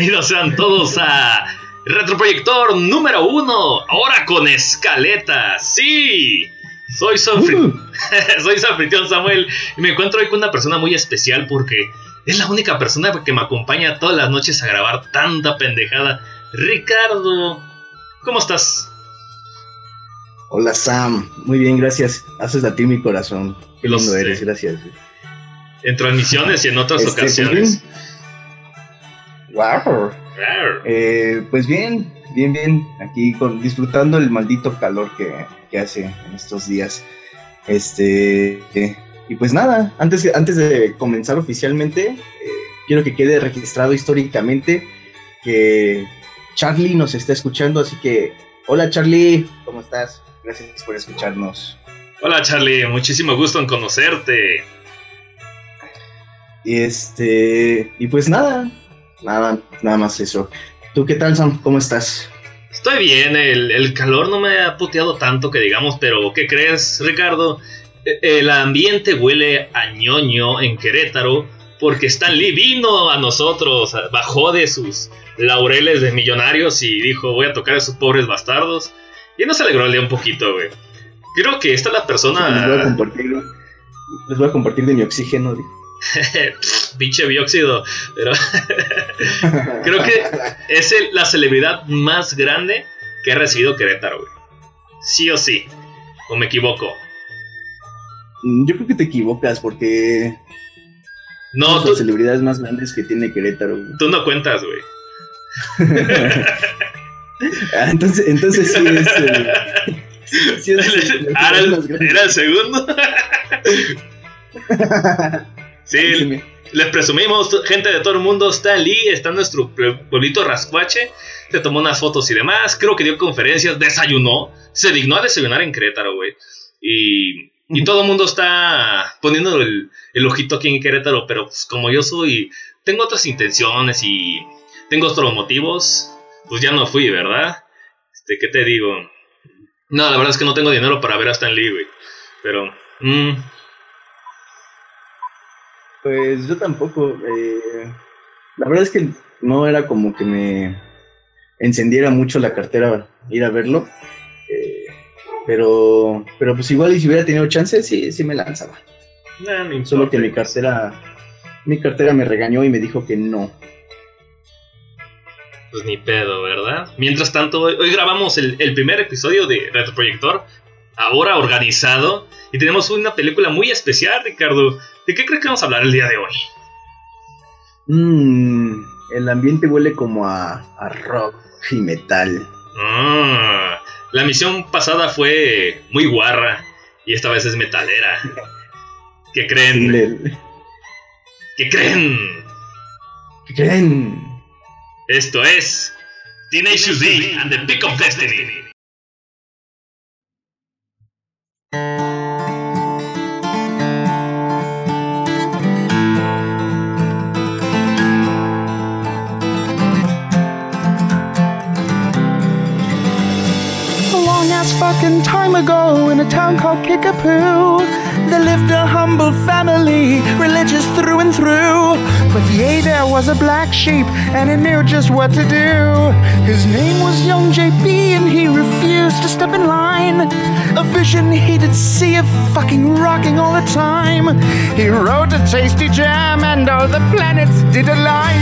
Bienvenidos sean todos a Retroproyector número uno, ahora con escaleta. Sí, soy su, Uh. soy su anfitrión Samuel y me encuentro hoy con una persona muy especial porque es la única persona que me acompaña todas las noches a grabar tanta pendejada. Ricardo, ¿cómo estás? Hola Sam, muy bien, gracias. Haces latir mi corazón. Qué lindo eres, gracias. En transmisiones y en otras Este, pues ocasiones. Wow. Eh, pues bien, bien, bien. Aquí con, disfrutando el maldito calor que, que hace en estos días. Este. eh, y pues nada, antes, antes de comenzar oficialmente, eh, quiero que quede registrado históricamente que Charlie nos está escuchando. Así que, hola Charlie, ¿cómo estás? Gracias por escucharnos. Hola Charlie, muchísimo gusto en conocerte. Y este. Y pues nada. Nada, nada más eso. ¿Tú qué tal, Sam? ¿Cómo estás? Estoy bien, el, el calor no me ha puteado tanto que digamos, pero ¿qué crees, Ricardo? E- El ambiente huele a ñoño en Querétaro porque Stan Lee vino a nosotros, bajó de sus laureles de millonarios y dijo, voy a tocar a esos pobres bastardos. Y nos alegró el día un poquito, güey. Creo que esta es la Les voy a persona... compartir. Les voy a compartir de mi oxígeno. digo. Pinche bióxido, pero creo que es el- la celebridad más grande que ha recibido Querétaro, güey. Sí o sí. ¿O me equivoco? Mm, Yo creo que te equivocas porque. No, son tú, las celebridades más grandes que tiene Querétaro. güey. tú no cuentas, güey. Ah, entonces, entonces sí es. eh, sí es el, era el segundo. Sí, les presumimos, gente de todo el mundo. Stan Lee está en nuestro pueblito Rascuache. Se tomó unas fotos y demás. Creo que dio conferencias, desayunó. Se dignó a desayunar en Querétaro, güey. Y, y todo el mundo está poniendo el, el ojito aquí en Querétaro. Pero pues, como yo soy, tengo otras intenciones y tengo otros motivos. Pues ya no fui, ¿verdad? Este, ¿Qué te digo? No, la verdad es que no tengo dinero para ver a Stan Lee, güey. Pero, mm, Pues yo tampoco. eh, la verdad es que no era como que me encendiera mucho la cartera ir a verlo. eh, pero, pero pues igual y si hubiera tenido chance, sí, sí me lanzaba. nah, no Solo que mi cartera, mi cartera me regañó y me dijo que no. Pues ni pedo, ¿verdad? Mientras tanto, hoy, hoy grabamos el, el primer episodio de Retroproyector, ahora organizado, y tenemos una película muy especial, Ricardo. ¿De qué crees que vamos a hablar el día de hoy? Mm, el ambiente huele como a, a rock y metal. Ah, la misión pasada fue muy guarra, y esta vez es metalera. ¿Qué creen? ¿Qué creen? ¿Qué creen? Esto es Tenacious D and the Pick of Destiny. Town called Kickapoo, there lived a humble family, religious through and through. But there was a black sheep, and he knew just what to do. His name was Young JB, and he refused to step in line. A vision he did see of fucking rocking all the time. He wrote a tasty jam, and all the planets did align.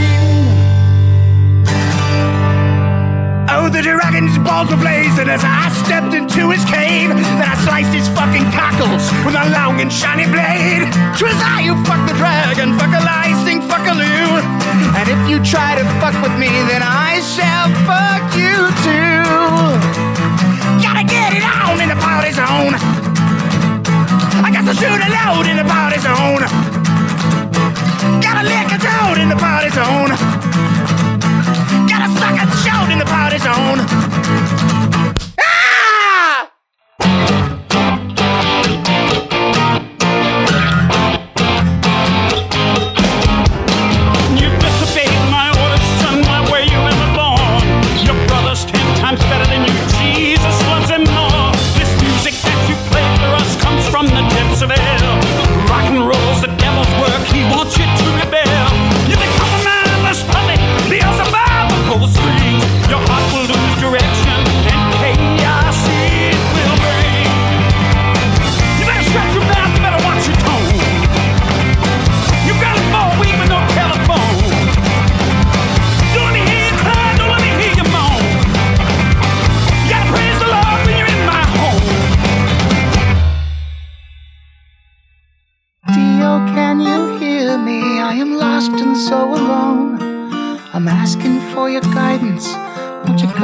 Oh, the dragon's balls were blazing as I stepped into his cave. Then I sliced his fucking cockles with a long and shiny blade. 'Twas I who fucked the dragon, fuck a lie, sing fuck a loo. And if you try to fuck with me, then I shall fuck you too. Gotta get it on in the party zone. I got to shoot a load in the party zone. Gotta lick a toad in the party zone. Gotta suck a shout in the party zone.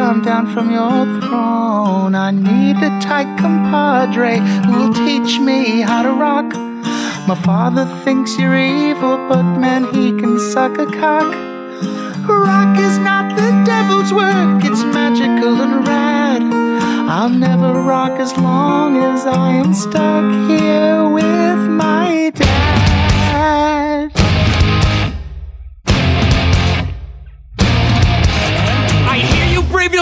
Come down from your throne? I need a tight compadre who'll teach me how to rock. My father thinks you're evil, but man, he can suck a cock. Rock is not the devil's work, it's magical and rad. I'll never rock as long as I am stuck here with my dad.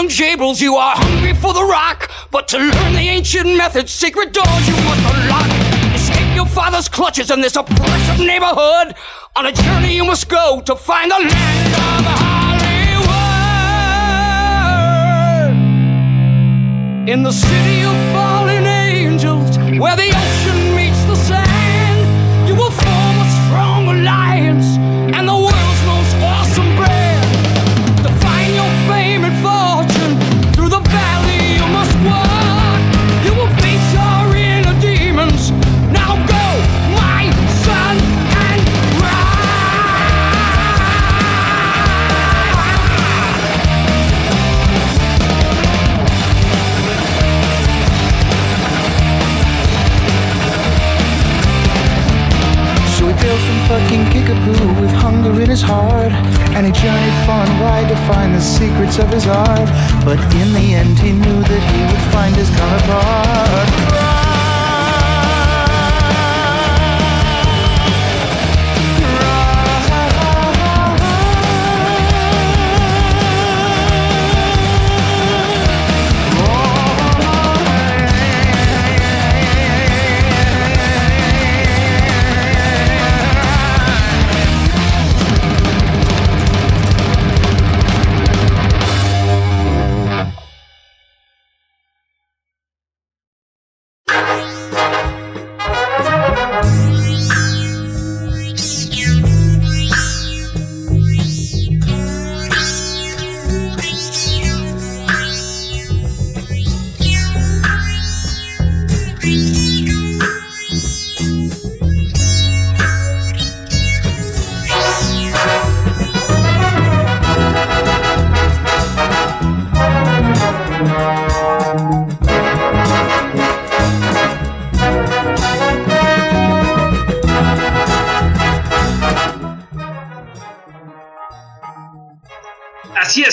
Young Jables, you are hungry for the rock. But to learn the ancient methods, secret doors you must unlock. Escape your father's clutches in this oppressive neighborhood. On a journey you must go to find the land of Hollywood. In the city of fallen angels, where the ocean meets fucking Kickapoo with hunger in his heart. And he journeyed far and wide to find the secrets of his art. But in the end, he knew that he would find his counterpart.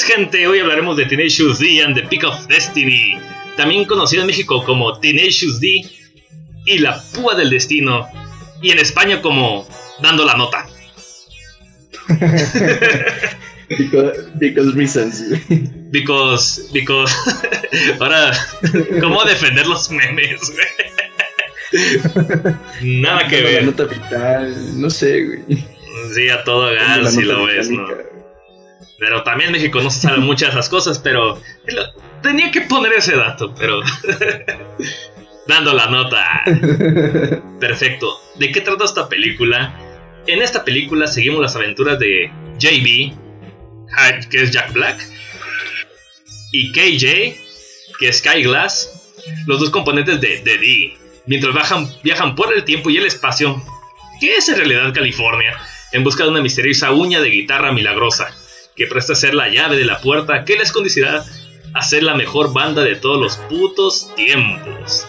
Es, gente. Hoy hablaremos de Tenacious D and the Peak of Destiny, también conocido en México como Tenacious D y la Púa del Destino, y en España como Dando la Nota. Because, because reasons. Because, because. Ahora, ¿cómo defender los memes, güey? Nada que La ver. nota vital, no sé, güey. Sí, a todo gas La si lo ves, ¿no? Pero también México no se saben muchas de esas cosas, pero tenía que poner ese dato, pero dando la nota. Perfecto. ¿De qué trata esta película? En esta película seguimos las aventuras de JB, que es Jack Black, y KJ, que es Sky Glass, los dos componentes de, de D, mientras viajan, viajan por el tiempo y el espacio, que es en realidad California, en busca de una misteriosa uña de guitarra milagrosa que presta ser la llave de la puerta que les conducirá a ser la mejor banda de todos los putos tiempos.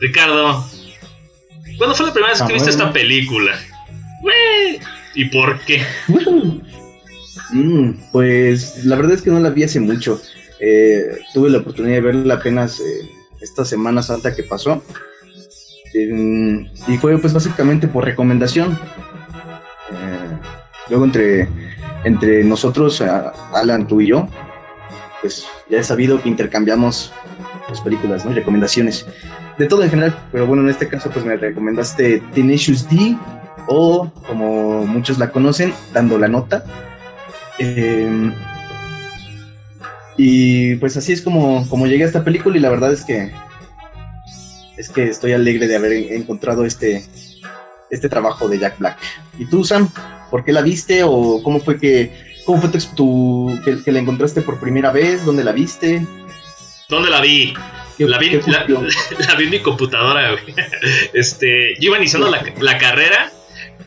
Ricardo, ¿cuándo fue la primera vez que viste esta película? ¿Y por qué? Mm, pues la verdad es que no la vi hace mucho. Eh, tuve la oportunidad de verla apenas eh, esta Semana Santa que pasó. Eh, y fue pues básicamente por recomendación. Eh, luego entre, entre nosotros, Alan, tú y yo, pues ya he sabido que intercambiamos las películas, ¿no? Recomendaciones. De todo en general, pero bueno, en este caso pues me recomendaste Tenacious D o como muchos la conocen, Dando la Nota. Eh, y pues así es como, como llegué a esta película y la verdad es que es que estoy alegre de haber en- encontrado este, este trabajo de Jack Black. ¿Y tú, Sam? ¿Por qué la viste o cómo fue que cómo fue tu, tu- que, que la encontraste por primera vez? ¿Dónde la viste? ¿Dónde la vi? ¿Qué- La vi, la, vi en mi computadora, güey. Este, yo iba iniciando la, la carrera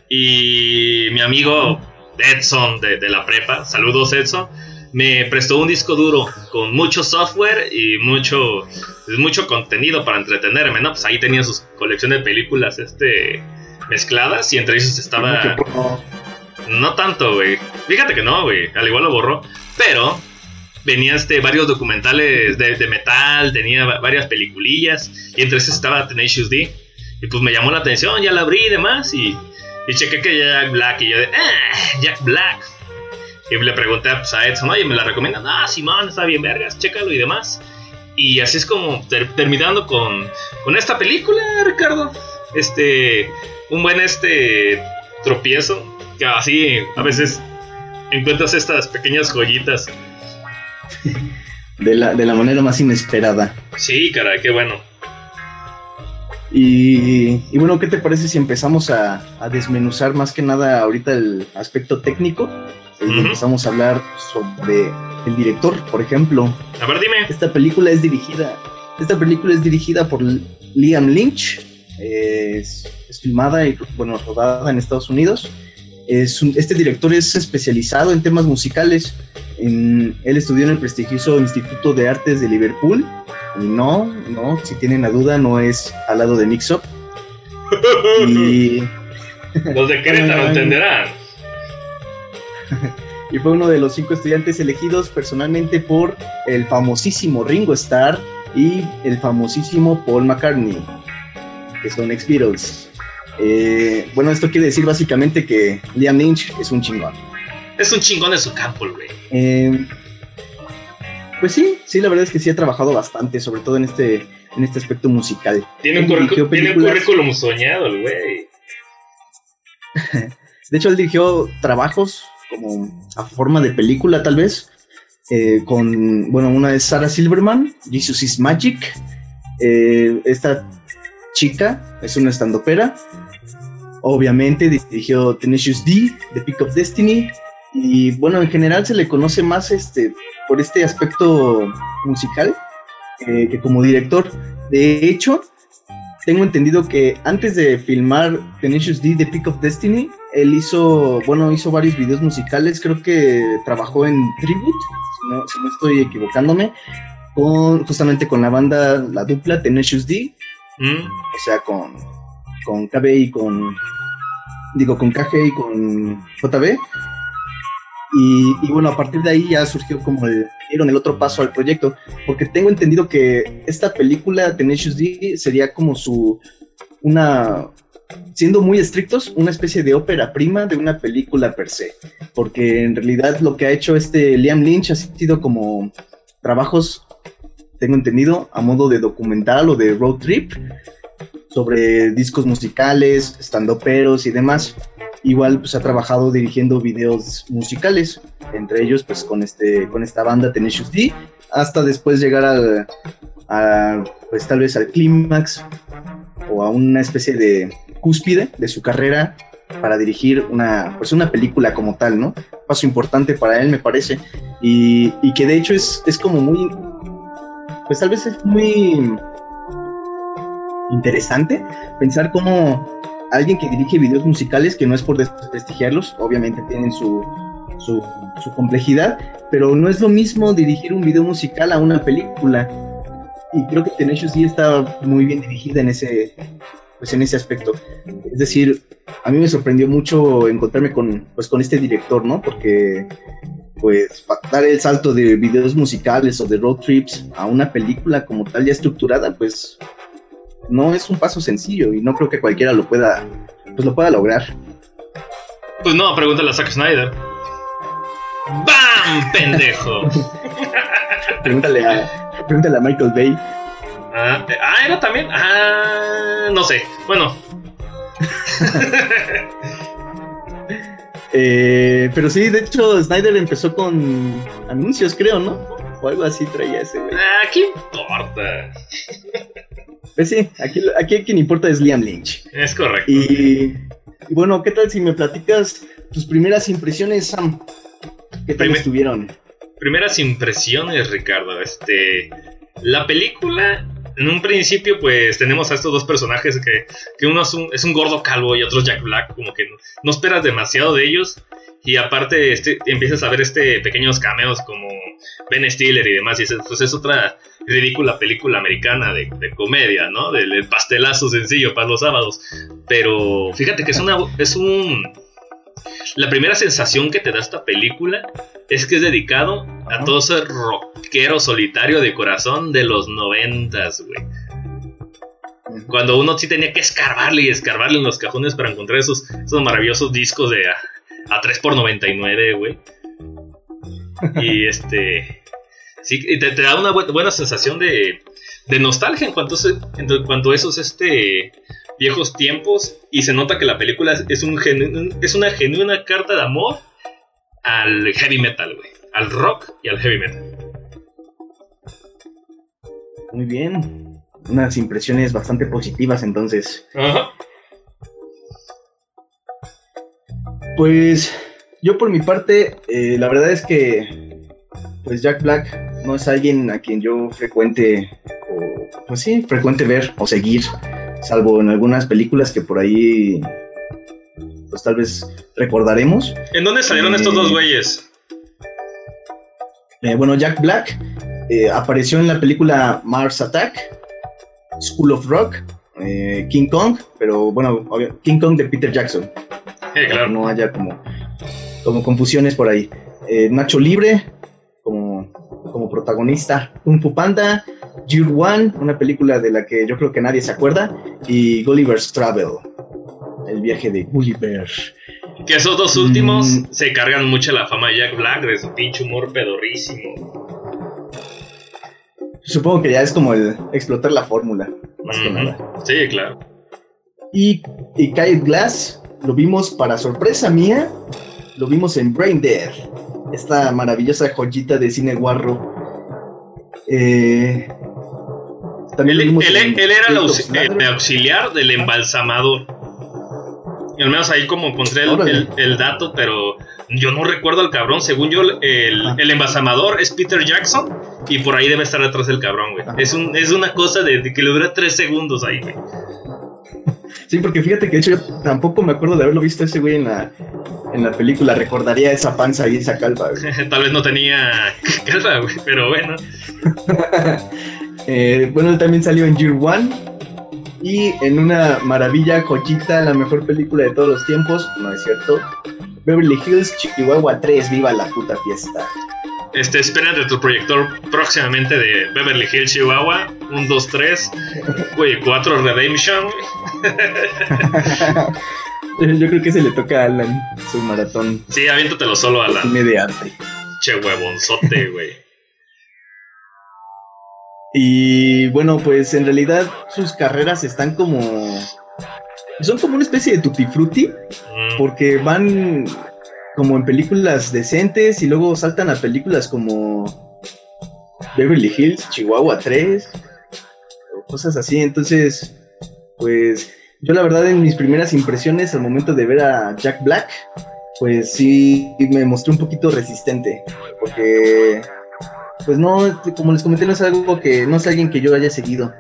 y mi amigo Edson de, de la prepa, saludos Edson, me prestó un disco duro con mucho software y mucho, mucho contenido para entretenerme, ¿no? Pues ahí tenía sus colección de películas este, mezcladas y entre ellos estaba... No tanto, güey. Fíjate que no, güey. Al igual lo borró. Pero venía este, varios documentales de, metal, tenía va- varias peliculillas y entre esos estaba Tenacious D. Y pues me llamó la atención, ya la abrí y demás y, y chequé que Jack Black y yo de, ah, Jack Black. Y le pregunté pues, a Edson, oye, ¿me la recomiendan? Ah, Simón, está bien vergas, chécalo y demás. Y así es como ter- terminando con, con esta película, Ricardo. Este, un buen este tropiezo, que así a veces encuentras estas pequeñas joyitas. De la, de la manera más inesperada. Sí, caray, qué bueno. Y, y bueno, ¿qué te parece si empezamos a, a desmenuzar más que nada ahorita el aspecto técnico? Y Ujú. empezamos a hablar sobre el director, por ejemplo. A ver, dime. Esta película es dirigida, esta película es dirigida por Liam Lynch. Es, es filmada y bueno, rodada en Estados Unidos. Es un- este director es especializado en temas musicales. En- él estudió en el prestigioso Instituto de Artes de Liverpool. Y no, no, si tienen la duda, no es al lado de Mix Up. Y, Los de Querétaro entenderán. y fue uno de los cinco estudiantes elegidos personalmente por el famosísimo Ringo Starr y el famosísimo Paul McCartney, que son ex Beatles. Eh, bueno, esto quiere decir básicamente que Liam Lynch es un chingón. Es un chingón de su campo, güey. Eh, pues sí, sí, la verdad es que sí ha trabajado bastante, sobre todo en este, en este aspecto musical. Tiene un, currículum soñado, el güey. De hecho, él dirigió trabajos como a forma de película, tal vez. eh, con, bueno, una es Sarah Silverman, Jesus is Magic. Eh, esta chica es una estandopera. Obviamente dirigió Tenacious D, The Peak of Destiny. Y bueno, en general se le conoce más este, por este aspecto musical eh, que como director. De hecho, tengo entendido que antes de filmar Tenacious D, The Peak of Destiny, él hizo, bueno, hizo varios videos musicales, creo que trabajó en Tribute, si no, si no estoy equivocándome, con, justamente con la banda, la dupla Tenacious D, Mm, o sea, con, con KB y con, digo, con KG y con JB. Y, y bueno, a partir de ahí ya surgió como el, dieron el otro paso al proyecto, porque tengo entendido que esta película, Tenacious D, sería como su, una, siendo muy estrictos, una especie de ópera prima de una película per se, porque en realidad lo que ha hecho este Liam Lynch ha sido como trabajos, tengo entendido, a modo de documental o de road trip, sobre discos musicales, estandoperos y demás. Igual pues ha trabajado dirigiendo videos musicales, entre ellos pues con este con esta banda Tenacious D, hasta después llegar al pues tal vez al clímax o a una especie de cúspide de su carrera para dirigir una pues una película como tal, ¿no? Paso importante para él me parece y, y que de hecho es, es como muy pues tal vez es muy interesante pensar cómo alguien que dirige videos musicales, que no es por desprestigiarlos, obviamente tienen su, su, complejidad, pero no es lo mismo dirigir un video musical a una película. Y creo que Tenacious D está muy bien dirigida en ese, pues en ese aspecto. Es decir, a mí me sorprendió mucho encontrarme con, pues, con este director, ¿no? Porque pues dar el salto de videos musicales o de road trips a una película como tal ya estructurada, pues no es un paso sencillo y no creo que cualquiera lo pueda, pues lo pueda lograr. Pues no, pregúntale a Zack Snyder. ¡Bam! ¡Pendejo! Pregúntale a, pregúntale a Michael Bay. ah, eh, ah, era también. Ah, no sé. Bueno, Eh, pero sí, de hecho, Snyder empezó con anuncios, creo, ¿no? O algo así traía ese, güey. ah, ¿qué importa? Pues sí, aquí, aquí quien importa es Liam Lynch. Es correcto. Y, y bueno, ¿qué tal si me platicas tus primeras impresiones, Sam? ¿Qué tal Primer- estuvieron? Primeras impresiones, Ricardo. Este. La película. En un principio, pues tenemos a estos dos personajes que, que uno es un, es un gordo calvo y otro es Jack Black, como que no, esperas demasiado de ellos. Y aparte este, empiezas a ver este pequeños cameos como Ben Stiller y demás. Y dices, pues es otra ridícula película americana de, de comedia, ¿no? Del pastelazo sencillo para los sábados. Pero fíjate que es una es un la primera sensación que te da esta película es que es dedicado a todo ese rockero solitario de corazón de los noventas, güey. Cuando uno sí tenía que escarbarle y escarbarle en los cajones para encontrar esos, esos maravillosos discos de a, a 3x99, güey. Y este. Sí, y te, te da una bu- buena sensación de, de nostalgia en cuanto, en cuanto a esos este, viejos tiempos. Y se nota que la película es, un genu- es una genuina carta de amor al heavy metal, güey. Al rock y al heavy metal. Muy bien. Unas impresiones bastante positivas entonces. Ajá. Pues yo por mi parte, eh, la verdad es que pues Jack Black no es alguien a quien yo frecuente, o, pues sí, frecuente ver o seguir, salvo en algunas películas que por ahí pues tal vez recordaremos. ¿En dónde salieron estos dos güeyes? Eh, bueno, Jack Black eh, apareció en la película Mars Attack, School of Rock, eh, King Kong, pero bueno, King Kong de Peter Jackson. Eh, claro. no haya como, como confusiones por ahí. Eh, Nacho Libre como, como protagonista, Kung Fu Panda, Year One, una película de la que yo creo que nadie se acuerda, y Gulliver's Travel, el viaje de Gulliver. Que esos dos últimos Mm. se cargan mucho la fama de Jack Black, de su pinche humor pedorrísimo. Supongo que ya es como el explotar la fórmula, más que nada. Sí, claro. Y, y Kyle Glass lo vimos para sorpresa mía, lo vimos en Brain Dead, esta maravillosa joyita de cine guarro. Eh, también Él, lo vimos él- en él era el, aux- el auxiliar del embalsamador. Al menos ahí como encontré el, el- el dato, pero yo no recuerdo al cabrón. Según yo, el, Ah. el embalsamador es Peter Jackson y por ahí debe estar detrás del cabrón, güey. Ah. Es, un, es una cosa de, de que le dura tres segundos ahí, güey. Sí, porque fíjate que de hecho yo tampoco me acuerdo de haberlo visto ese güey en la, en la película. Recordaría esa panza y esa calva. güey. Tal vez no tenía calva, güey, pero bueno. Eh, bueno, él también salió en Year One. Y en una maravilla joyita, la mejor película de todos los tiempos, no es cierto. Beverly Hills, Chihuahua 3, viva la puta fiesta. Este, esperen de tu proyector próximamente de Beverly Hills, Chihuahua. 1, 2, 3. Güey, 4 Redemption. Yo creo que se le toca a Alan su maratón Sí, aviéntatelo solo a la cine de arte. che huevonzote, güey. Y bueno, pues en realidad sus carreras están como. Son como una especie de tutti frutti, Mm. porque van como en películas decentes y luego saltan a películas como Beverly Hills, Chihuahua 3, o cosas así. Entonces, pues yo la verdad en mis primeras impresiones al momento de ver a Jack Black, pues sí me mostré un poquito resistente, porque pues no, como les comenté, no es algo que, no es alguien que yo haya seguido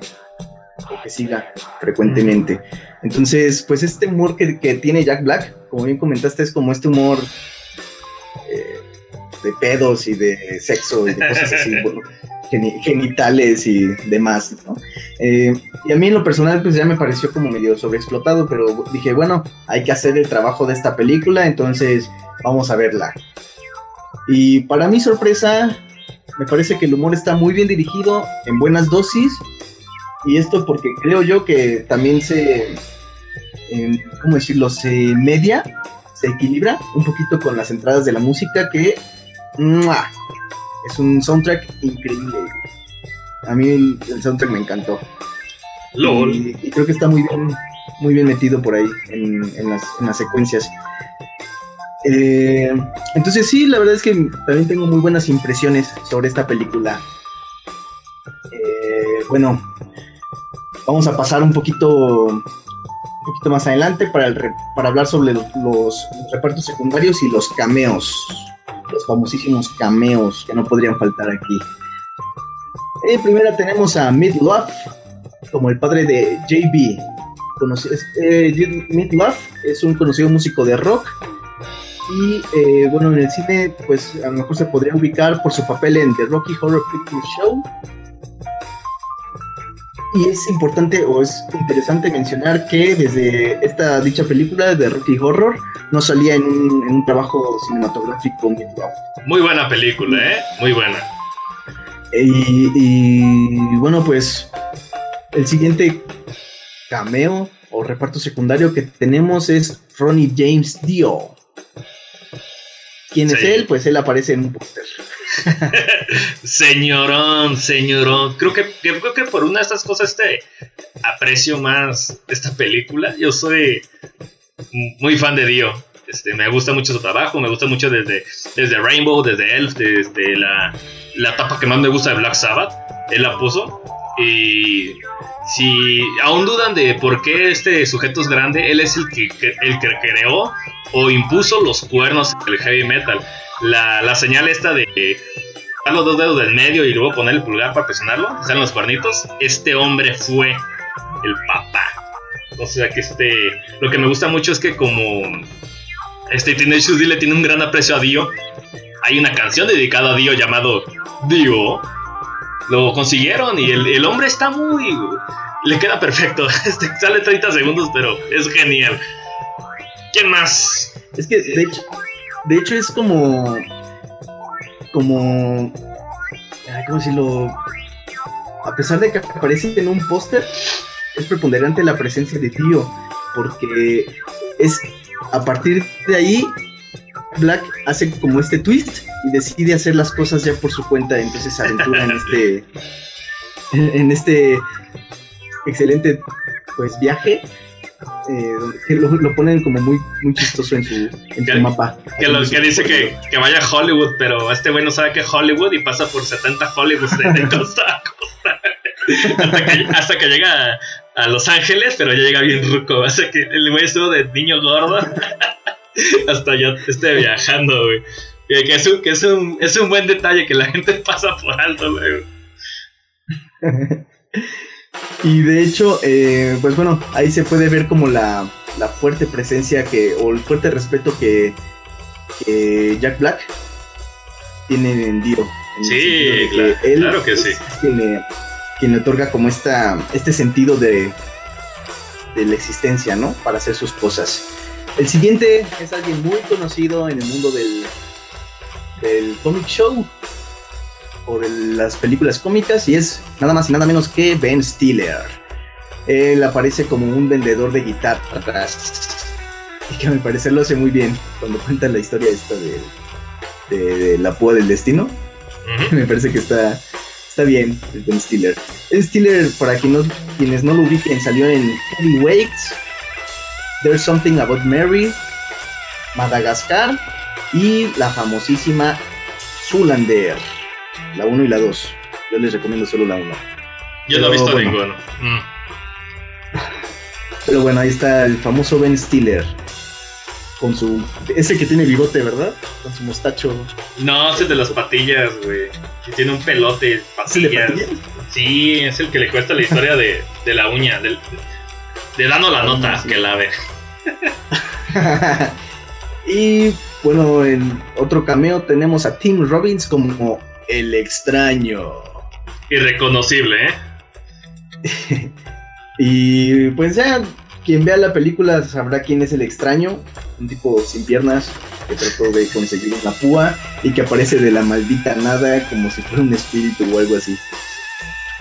o que siga frecuentemente. Entonces, pues este humor que, que tiene Jack Black, como bien comentaste, es como este humor eh, de pedos y de sexo y de cosas así, bueno, geni- genitales y demás, ¿no? Eh, y a mí en lo personal, pues ya me pareció como medio sobreexplotado, pero dije, bueno, hay que hacer el trabajo de esta película, entonces vamos a verla. Y para mi sorpresa, me parece que el humor está muy bien dirigido, en buenas dosis, y esto porque creo yo que también se, em, ¿cómo decirlo? Se media, se equilibra un poquito con las entradas de la música que ¡mua! es un soundtrack increíble. A mí el, el soundtrack me encantó. LOL. Y, y creo que está muy bien, muy bien metido por ahí en, en las, en las secuencias. Eh, entonces sí, la verdad es que también tengo muy buenas impresiones sobre esta película. Eh, bueno, vamos a pasar un poquito, un poquito más adelante para, hablar sobre los, repartos secundarios y los cameos, los famosísimos cameos que no podrían faltar aquí. En primera tenemos a Mid Love como el padre de JB. Eh, Love es un conocido músico de rock Y eh, bueno, en el cine, pues a lo mejor se podría ubicar por su papel en The Rocky Horror Picture Show. Y es importante o es interesante mencionar que desde esta dicha película de Rocky Horror no salía en un, en un trabajo cinematográfico muy buena película, ¿eh? Muy buena. Y, y, bueno, pues el siguiente cameo o reparto secundario que tenemos es Ronnie James Dio. ¿Quién es él? Pues él aparece en un póster. Señorón, señorón. Creo que, creo que por una de estas cosas este aprecio más esta película. Yo soy muy fan de Dio. Este, me gusta mucho su trabajo, me gusta mucho desde, desde Rainbow, desde Elf, desde la, la etapa que más me gusta de Black Sabbath. Él la puso. Y si aún dudan de por qué este sujeto es grande, él es el que- el que creó o impuso los cuernos del heavy metal. La, la señal esta de dar los dos dedos del medio y luego poner el pulgar para presionarlo, salen los cuernitos. Este hombre fue el papá. O sea que este. Lo que me gusta mucho es que como este Teenage le tiene un gran aprecio a Dio. Hay una canción dedicada a Dio llamado Dio. Lo consiguieron y el, el hombre está muy. Le queda perfecto. Este, sale 30 segundos, pero es genial. ¿Quién más? Es que de hecho, de hecho es como. Como. ¿Cómo decirlo? A pesar de que aparece en un póster, es preponderante la presencia de Dio. Porque es a partir de ahí. Black hace como este twist y decide hacer las cosas ya por su cuenta. Entonces aventura en este. En este excelente pues viaje. Eh, que lo, lo ponen como muy, muy chistoso en su, en Que- su mapa. Que, lo, que dice que, que vaya a Hollywood, pero este güey no sabe que Hollywood y pasa por 70 Hollywoods de, de costa a costa. hasta, que, hasta que llega a, a Los Ángeles, pero ya llega bien ruco. Hace que el güey estuvo de niño gordo hasta ya esté viajando, güey. Que, es un, que es, un, es un buen detalle que la gente pasa por alto, güey. Y de hecho, eh, pues bueno, ahí se puede ver como la, la fuerte presencia que, o el fuerte respeto que, que Jack Black tiene en Dio. en Sí, sentido de claro, claro que sí. es quien le, quien le otorga como esta, este sentido de, de la existencia, ¿no? Para hacer sus cosas. El siguiente es alguien muy conocido en el mundo del, del comic show o de las películas cómicas y es nada más y nada menos que Ben Stiller. Él aparece como un vendedor de guitarras y que a mi parecer lo hace muy bien cuando cuenta la historia esta de, de- de la púa del destino. Me parece que está, está bien Ben Stiller. Ben Stiller, para quien no- quienes no lo ubiquen, salió en Heavyweights, There's Something About Mary, Madagascar y la famosísima Zoolander, la 1 y la 2. Yo les recomiendo solo la 1. Yo no he Pero visto bueno. ninguno. Mm. Pero bueno, ahí está el famoso Ben Stiller. Con su. Ese que tiene bigote, ¿verdad? Con su mostacho. No, es el de las patillas, güey. Que tiene un pelote, ¿Es el de patillas. Sí, es el que le cuesta la historia de, de la uña, del, de dando la nota sí. que la ve. y bueno, en otro cameo tenemos a Tim Robbins como el extraño. Irreconocible, ¿eh? Y pues ya, quien vea la película sabrá quién es el extraño. Un tipo sin piernas que trató de conseguir una púa y que aparece de la maldita nada como si fuera un espíritu o algo así.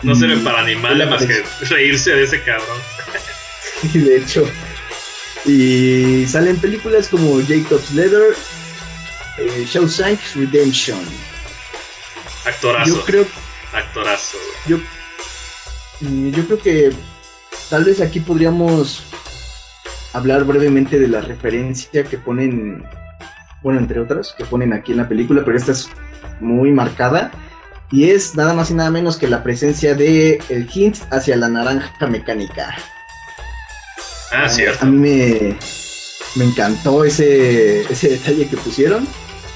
No sirve Mm, para animales más que reírse de ese cabrón. Sí, de hecho. Y salen películas como Jacob's Leather, eh, Shawshank Redemption. Actorazo, Yo creo, actorazo. yo, mm, yo creo que tal vez aquí podríamos hablar brevemente de la referencia que ponen, bueno, entre otras, que ponen aquí en la película, pero esta es muy marcada. Y es nada más y nada menos que la presencia de el hint hacia la naranja mecánica. Ah, A cierto. mí me, me encantó ese, ese detalle que pusieron.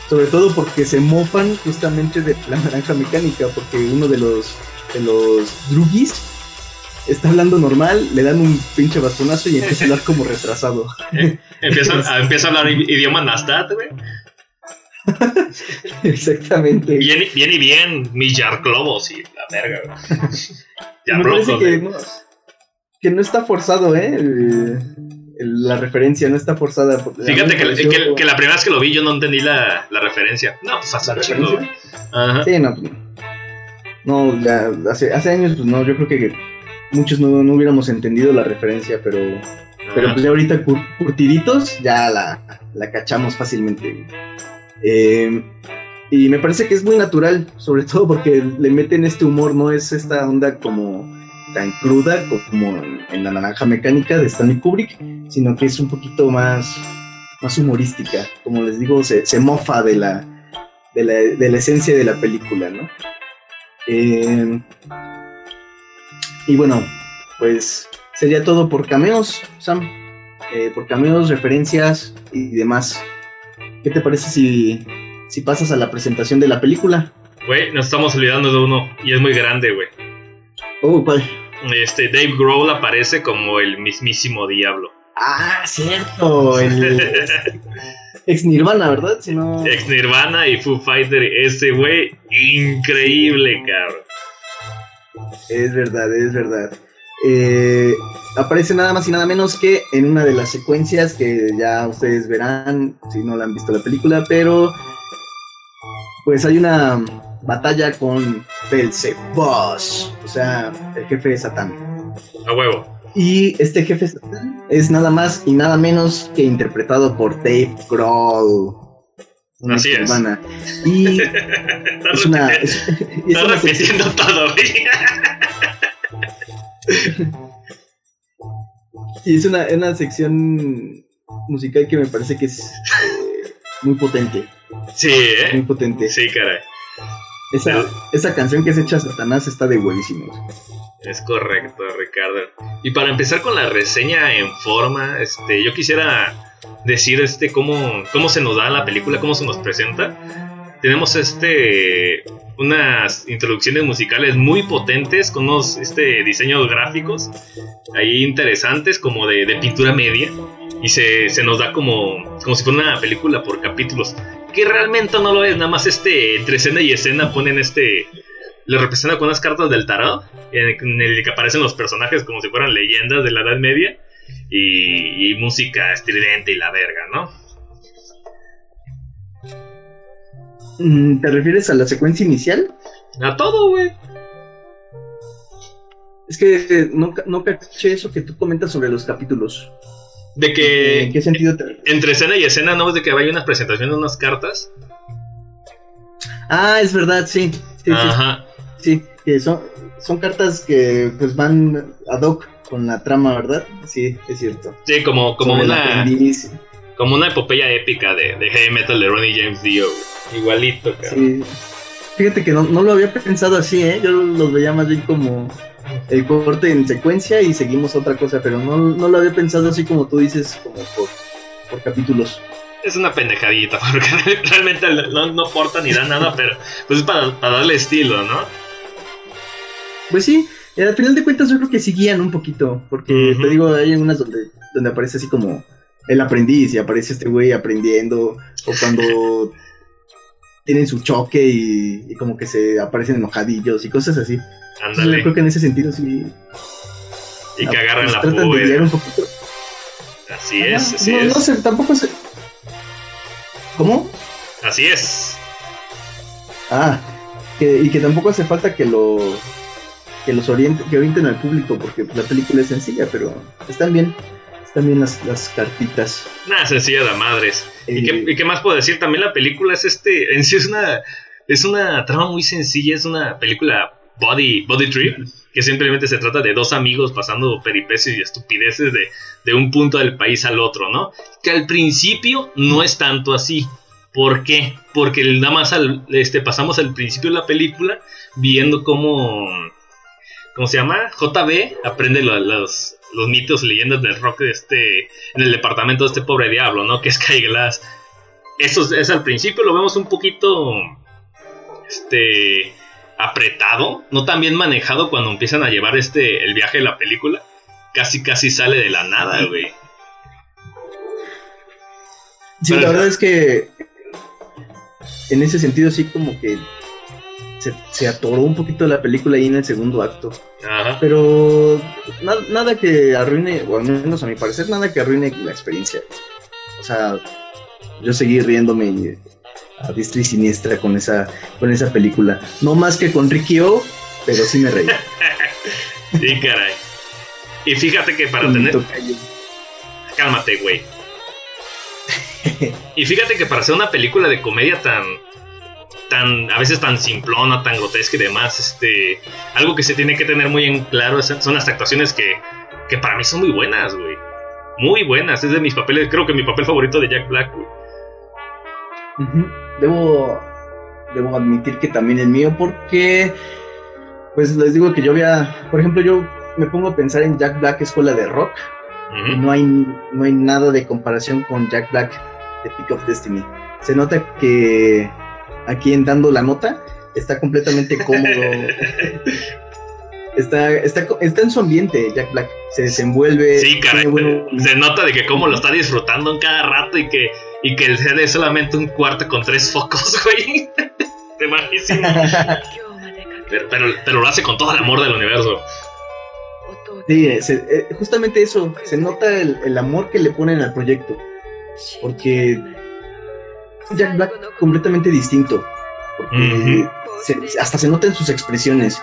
Sobre todo porque se mofan justamente de la naranja mecánica. Porque uno de los, de los drugis está hablando normal, le dan un pinche bastonazo y empieza a hablar como retrasado. Empieza, a- empieza a hablar idioma Nastat, güey. Exactamente. Bien, y- bien y bien, Millar Globos y la verga, güey. Ya Me parece que no, que no está forzado, ¿eh? El- la referencia no está forzada. Fíjate que, pareció- que- que la primera vez que lo vi yo no entendí la, la referencia. No, pues hace ¿La un chingo, güey. referencia? Ajá. Sí, no. pues, No, hace, hace años, pues no, yo creo que muchos no, no hubiéramos entendido la referencia, pero, pero pues ya ahorita cur- curtiditos ya la, la cachamos fácilmente. Eh, y me parece que es muy natural, sobre todo porque le meten este humor, no es esta onda como tan cruda como en, en la naranja mecánica de Stanley Kubrick, sino que es un poquito más, más humorística. Como les digo, se, se mofa de la, de la, de la esencia de la película, ¿no? Eh, y bueno, pues sería todo por cameos, Sam. Eh, por cameos, referencias y demás. ¿Qué te parece si, si pasas a la presentación de la película? Güey, nos estamos olvidando de uno y es muy grande, güey. Oh, ¿cuál? Este, Dave Grohl aparece como el mismísimo diablo. Ah, cierto. El ex Nirvana, ¿verdad? Si no... Ex Nirvana y Foo Fighter, ese güey, increíble, cabrón. Es verdad, es verdad. Eh, aparece nada más y nada menos que en una de las secuencias que ya ustedes verán si no la han visto la película, pero pues hay una batalla con Belzebos, o sea, el jefe de Satán. A huevo. Y este jefe Satán es nada más y nada menos que interpretado por Dave Grohl. un Así es. Y es una, repitiendo- es- es una repitiendo. Y es una, una sección musical que me parece que es eh, muy potente. Sí, Muy ¿eh? potente. Sí, caray. Esa, esa canción que se echa Satanás está de huevísimos. Es correcto, Ricardo. Y para empezar con la reseña en forma, este, yo quisiera decir este cómo, cómo se nos da la película, cómo se nos presenta. Tenemos este unas introducciones musicales muy potentes con unos este, diseños gráficos ahí interesantes como de, pintura media y se, se nos da como, como si fuera una película por capítulos que realmente no lo es, nada más este entre escena y escena ponen este lo representa con unas cartas del tarot en el, que aparecen los personajes como si fueran leyendas de la Edad Media y música estridente y la verga, ¿no? ¿Te refieres a la secuencia inicial? A todo, güey. Es que no, ca- no caché eso que tú comentas sobre los capítulos. De ¿En que qué sentido te entre escena y escena, ¿no de que hay unas presentaciones de unas cartas? Ah, es verdad, sí. Sí, Ajá. sí, que son, son cartas que pues van ad hoc con la trama, ¿verdad? Sí, es cierto. Sí, como, como Sobre una como una epopeya épica de, de heavy metal de Ronnie James Dio. Igualito, cabrón. Sí. Fíjate que no, no lo había pensado así, ¿eh? Yo los veía más bien como el corte en secuencia y seguimos otra cosa, pero no, no lo había pensado así como tú dices, como por, por capítulos. Es una pendejadita, porque realmente no, no aporta ni da nada, pero pues es para, para darle estilo, ¿no? Pues sí, eh, al final de cuentas yo creo que sí guían un poquito, porque te digo, hay algunas donde, donde aparece así como el aprendiz y aparece este güey aprendiendo, o cuando tienen su choque y, y como que se aparecen enojadillos y cosas así. Entonces, yo Ándale. creo que en ese sentido sí. Y que ah, agarran pues, la tratan de un poquito. Así es, Ajá, así no, es. no sé, tampoco sé. ¿Cómo? Así es. Ah, que, y que tampoco hace falta que lo que los oriente, que orienten al público, porque la película es sencilla, pero están bien, bien las, las cartitas. Nada sencilla de madres. ¿Y, qué, Eh, y qué más puedo decir? También la película es este. En sí es una. Es una trama muy sencilla. Es una película body, body trip. Que simplemente se trata de dos amigos pasando peripecias y estupideces de, de un punto del país al otro, ¿no? Que al principio no es tanto así. ¿Por qué? Porque nada más al- este, pasamos al principio de la película viendo cómo. ¿Cómo se llama? JB aprende lo- los, los mitos, leyendas del rock de este, en el departamento de este pobre diablo, ¿no? Que es Sky Glass. Eso es, es al principio, lo vemos un poquito. Este. apretado, no tan bien manejado cuando empiezan a llevar este el viaje de la película. Casi casi sale de la nada, güey. Sí, Pero- la verdad es que en ese sentido sí como que se, se atoró un poquito la película ahí en el segundo acto. Ajá. Pero na- nada que arruine, o al menos a mi parecer, nada que arruine la experiencia. O sea, yo seguí riéndome a diestra y siniestra con esa, con esa película. No más que con Ricky O, pero sí me reí. Sí, caray. Y fíjate que para tener. Cálmate, güey. Y fíjate que para hacer una película de comedia tan. Tan. a veces tan simplona, tan grotesca y demás, este. algo que se tiene que tener muy en claro es- son las actuaciones que. que para mí son muy buenas, güey. Muy buenas. Es de mis papeles, creo que mi papel favorito de Jack Black, güey. Debo, debo admitir que también el mío, porque, pues les digo que yo había, por ejemplo, yo me pongo a pensar en Jack Black Escuela de Rock, no hay, no hay nada de comparación con Jack Black de Peak of Destiny. Se nota que aquí en dando la nota está completamente cómodo. está, está, está en su ambiente, Jack Black. Se desenvuelve. Sí, caray. Se nota de que cómo lo está disfrutando en cada rato y que, y que el CD es solamente un cuarto con tres focos, güey. De. Pero, pero, pero lo hace con todo el amor del universo. Sí, se- eh, justamente eso, se nota el, el amor que le ponen al proyecto. Porque Jack Black completamente distinto. Porque Ujú. se- hasta se nota en sus expresiones.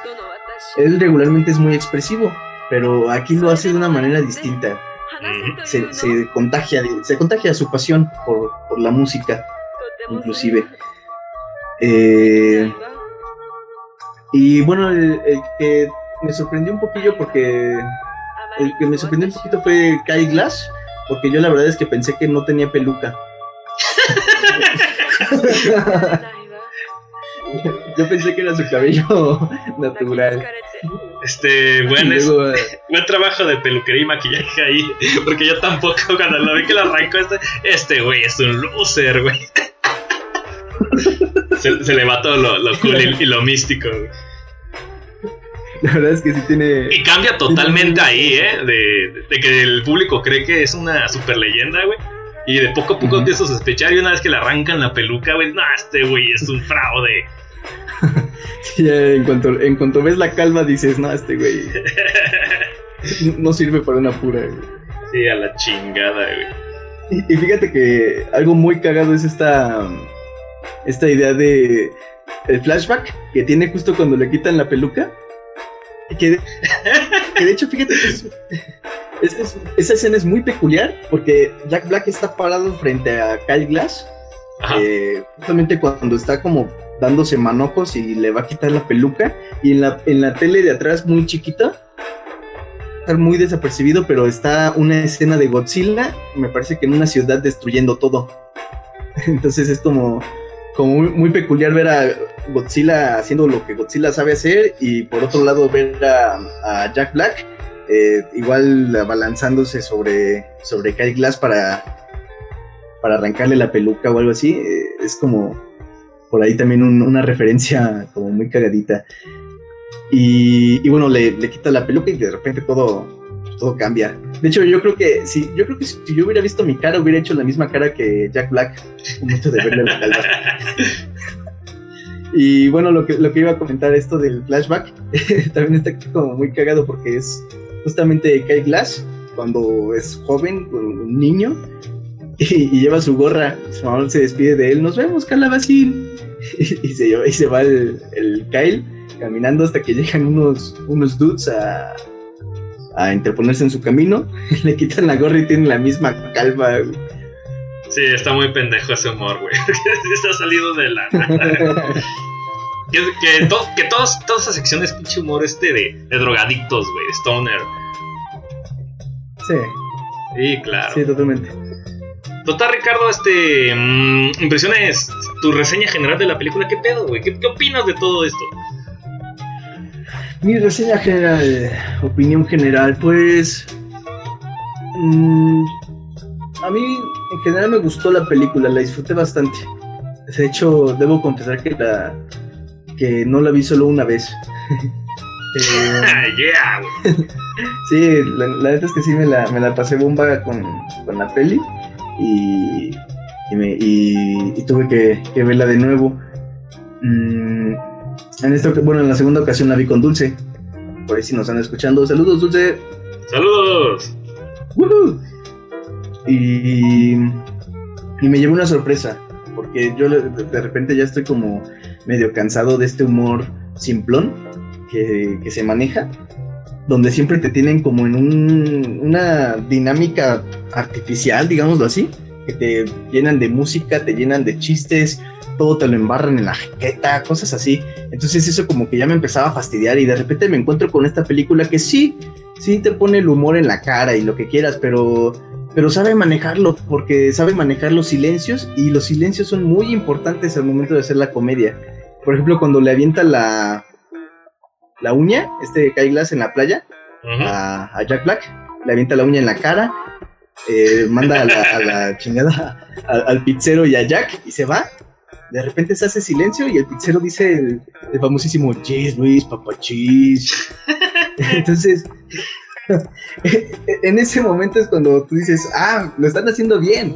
Él regularmente es muy expresivo, pero aquí lo hace de una manera distinta. Se, se contagia, se contagia su pasión por, por la música, inclusive. Eh, y bueno, el, el que me sorprendió un poquillo porque el que me sorprendió un poquito fue Kyle Glass, porque yo la verdad es que pensé que no tenía peluca. Yo pensé que era su cabello natural. Este, buen, es- luego, buen trabajo de peluquería y maquillaje ahí. Porque yo tampoco, cuando lo vi que lo arrancó, este, este güey es un loser, güey. Se, se le va todo lo, lo cool y, y lo místico. güey. la verdad es que sí tiene. Y cambia totalmente ahí, ¿eh? De, de que el público cree que es una super leyenda, güey. Y de poco a poco Ujú. empieza a sospechar y una vez que le arrancan la peluca, güey, no, este güey es un fraude. Sí, en, cuanto, en cuanto ves la calva dices, no, este güey no sirve para una pura. güey". Sí, a la chingada, güey. Y, y fíjate que algo muy cagado es esta, esta idea de el flashback que tiene justo cuando le quitan la peluca. Que, de, que de hecho, fíjate que es- es- es- esa escena es muy peculiar porque Jack Black está parado frente a Kyle Glass eh, justamente cuando está como dándose manojos y le va a quitar la peluca y en la, en la tele de atrás muy chiquita está muy desapercibido pero está una escena de Godzilla me parece que en una ciudad destruyendo todo. Entonces es como como muy, muy peculiar ver a Godzilla haciendo lo que Godzilla sabe hacer y por otro lado ver a, a Jack Black eh, igual abalanzándose sobre sobre Kyle Glass para para arrancarle la peluca o algo así, eh, es como por ahí también un- una referencia como muy cagadita. Y, y bueno, le, le quita la peluca y de repente todo, todo cambia. De hecho, yo creo que si, yo creo que si yo hubiera visto mi cara, hubiera hecho la misma cara que Jack Black, un momento de verle la calva. Y bueno, lo que, lo que iba a comentar esto del flashback, también está como muy cagado porque es justamente Kyle Glass, cuando es joven, un niño, y, y lleva su gorra. Su mamá se despide de él. Nos vemos, Calabacín. Y, y se, lleva- y se va el, el Kyle caminando hasta que llegan unos, unos dudes a, a interponerse en su camino. Le quitan la gorra y tienen la misma calva. Sí, está muy pendejo ese humor, güey. está salido de la nada. Que, que, to- que todos, toda esa sección es pinche humor este de, de drogadictos, güey, de stoner. Sí, Sí, claro. sí, totalmente. Total, Ricardo, este. mm, impresiones. Tu reseña general de la película, ¿qué pedo, güey? ¿Qué, qué opinas de todo esto? Mi reseña general, opinión general, pues. mm, a mí en general me gustó la película, la disfruté bastante. De hecho, debo confesar que la, que no la vi solo una vez. Eh, yeah, sí, la, la neta es que sí me la, me la pasé bomba con, con la peli y, y, me- y- y tuve que, que verla de nuevo. Mm, en esta, bueno, en la segunda ocasión la vi con Dulce. Por ahí si nos están escuchando. Saludos, Dulce. Saludos. ¡Woohoo! Y, y me llevé una sorpresa, porque yo de repente ya estoy como medio cansado de este humor simplón que, que se maneja, donde siempre te tienen como en un- una dinámica artificial, digámoslo así, que te llenan de música, te llenan de chistes, todo te lo embarran en la jaqueta, cosas así. Entonces eso como que ya me empezaba a fastidiar y de repente me encuentro con esta película que sí, sí te pone el humor en la cara y lo que quieras, pero, pero sabe manejarlo, porque sabe manejar los silencios y los silencios son muy importantes al momento de hacer la comedia. Por ejemplo, cuando le avienta la, la uña, este Kai Glass en la playa, a, a Jack Black, le avienta la uña en la cara, eh, manda a la, a la chingada al, al pizzero y a Jack y se va. De repente se hace silencio y el pizzero dice el, el famosísimo Cheese, Luis, papachis. Entonces, en ese momento es cuando tú dices, ah, lo están haciendo bien.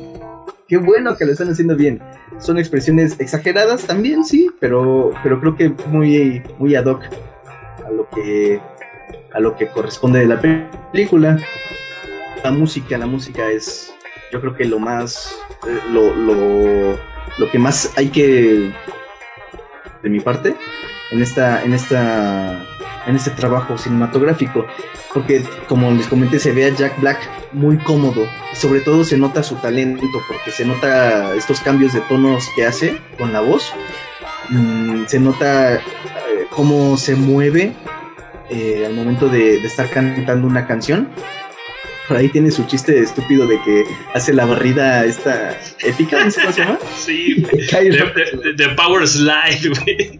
Qué bueno que lo están haciendo bien. Son expresiones exageradas también, sí, pero, pero creo que muy, muy ad hoc a lo que a lo que corresponde de la pe- película. La música, la música es, yo creo que lo más, eh, lo, lo, lo que más hay que, de mi parte, en esta, en esta, en este trabajo cinematográfico, porque como les comenté se ve a Jack Black muy cómodo, sobre todo se nota su talento, porque se nota estos cambios de tonos que hace con la voz, Mm, se nota eh, cómo se mueve eh, al momento de estar cantando una canción. Por ahí tiene su chiste estúpido de que hace la barrida esta épica, no sé cómo se llama. Sí, De, Power Slide, güey.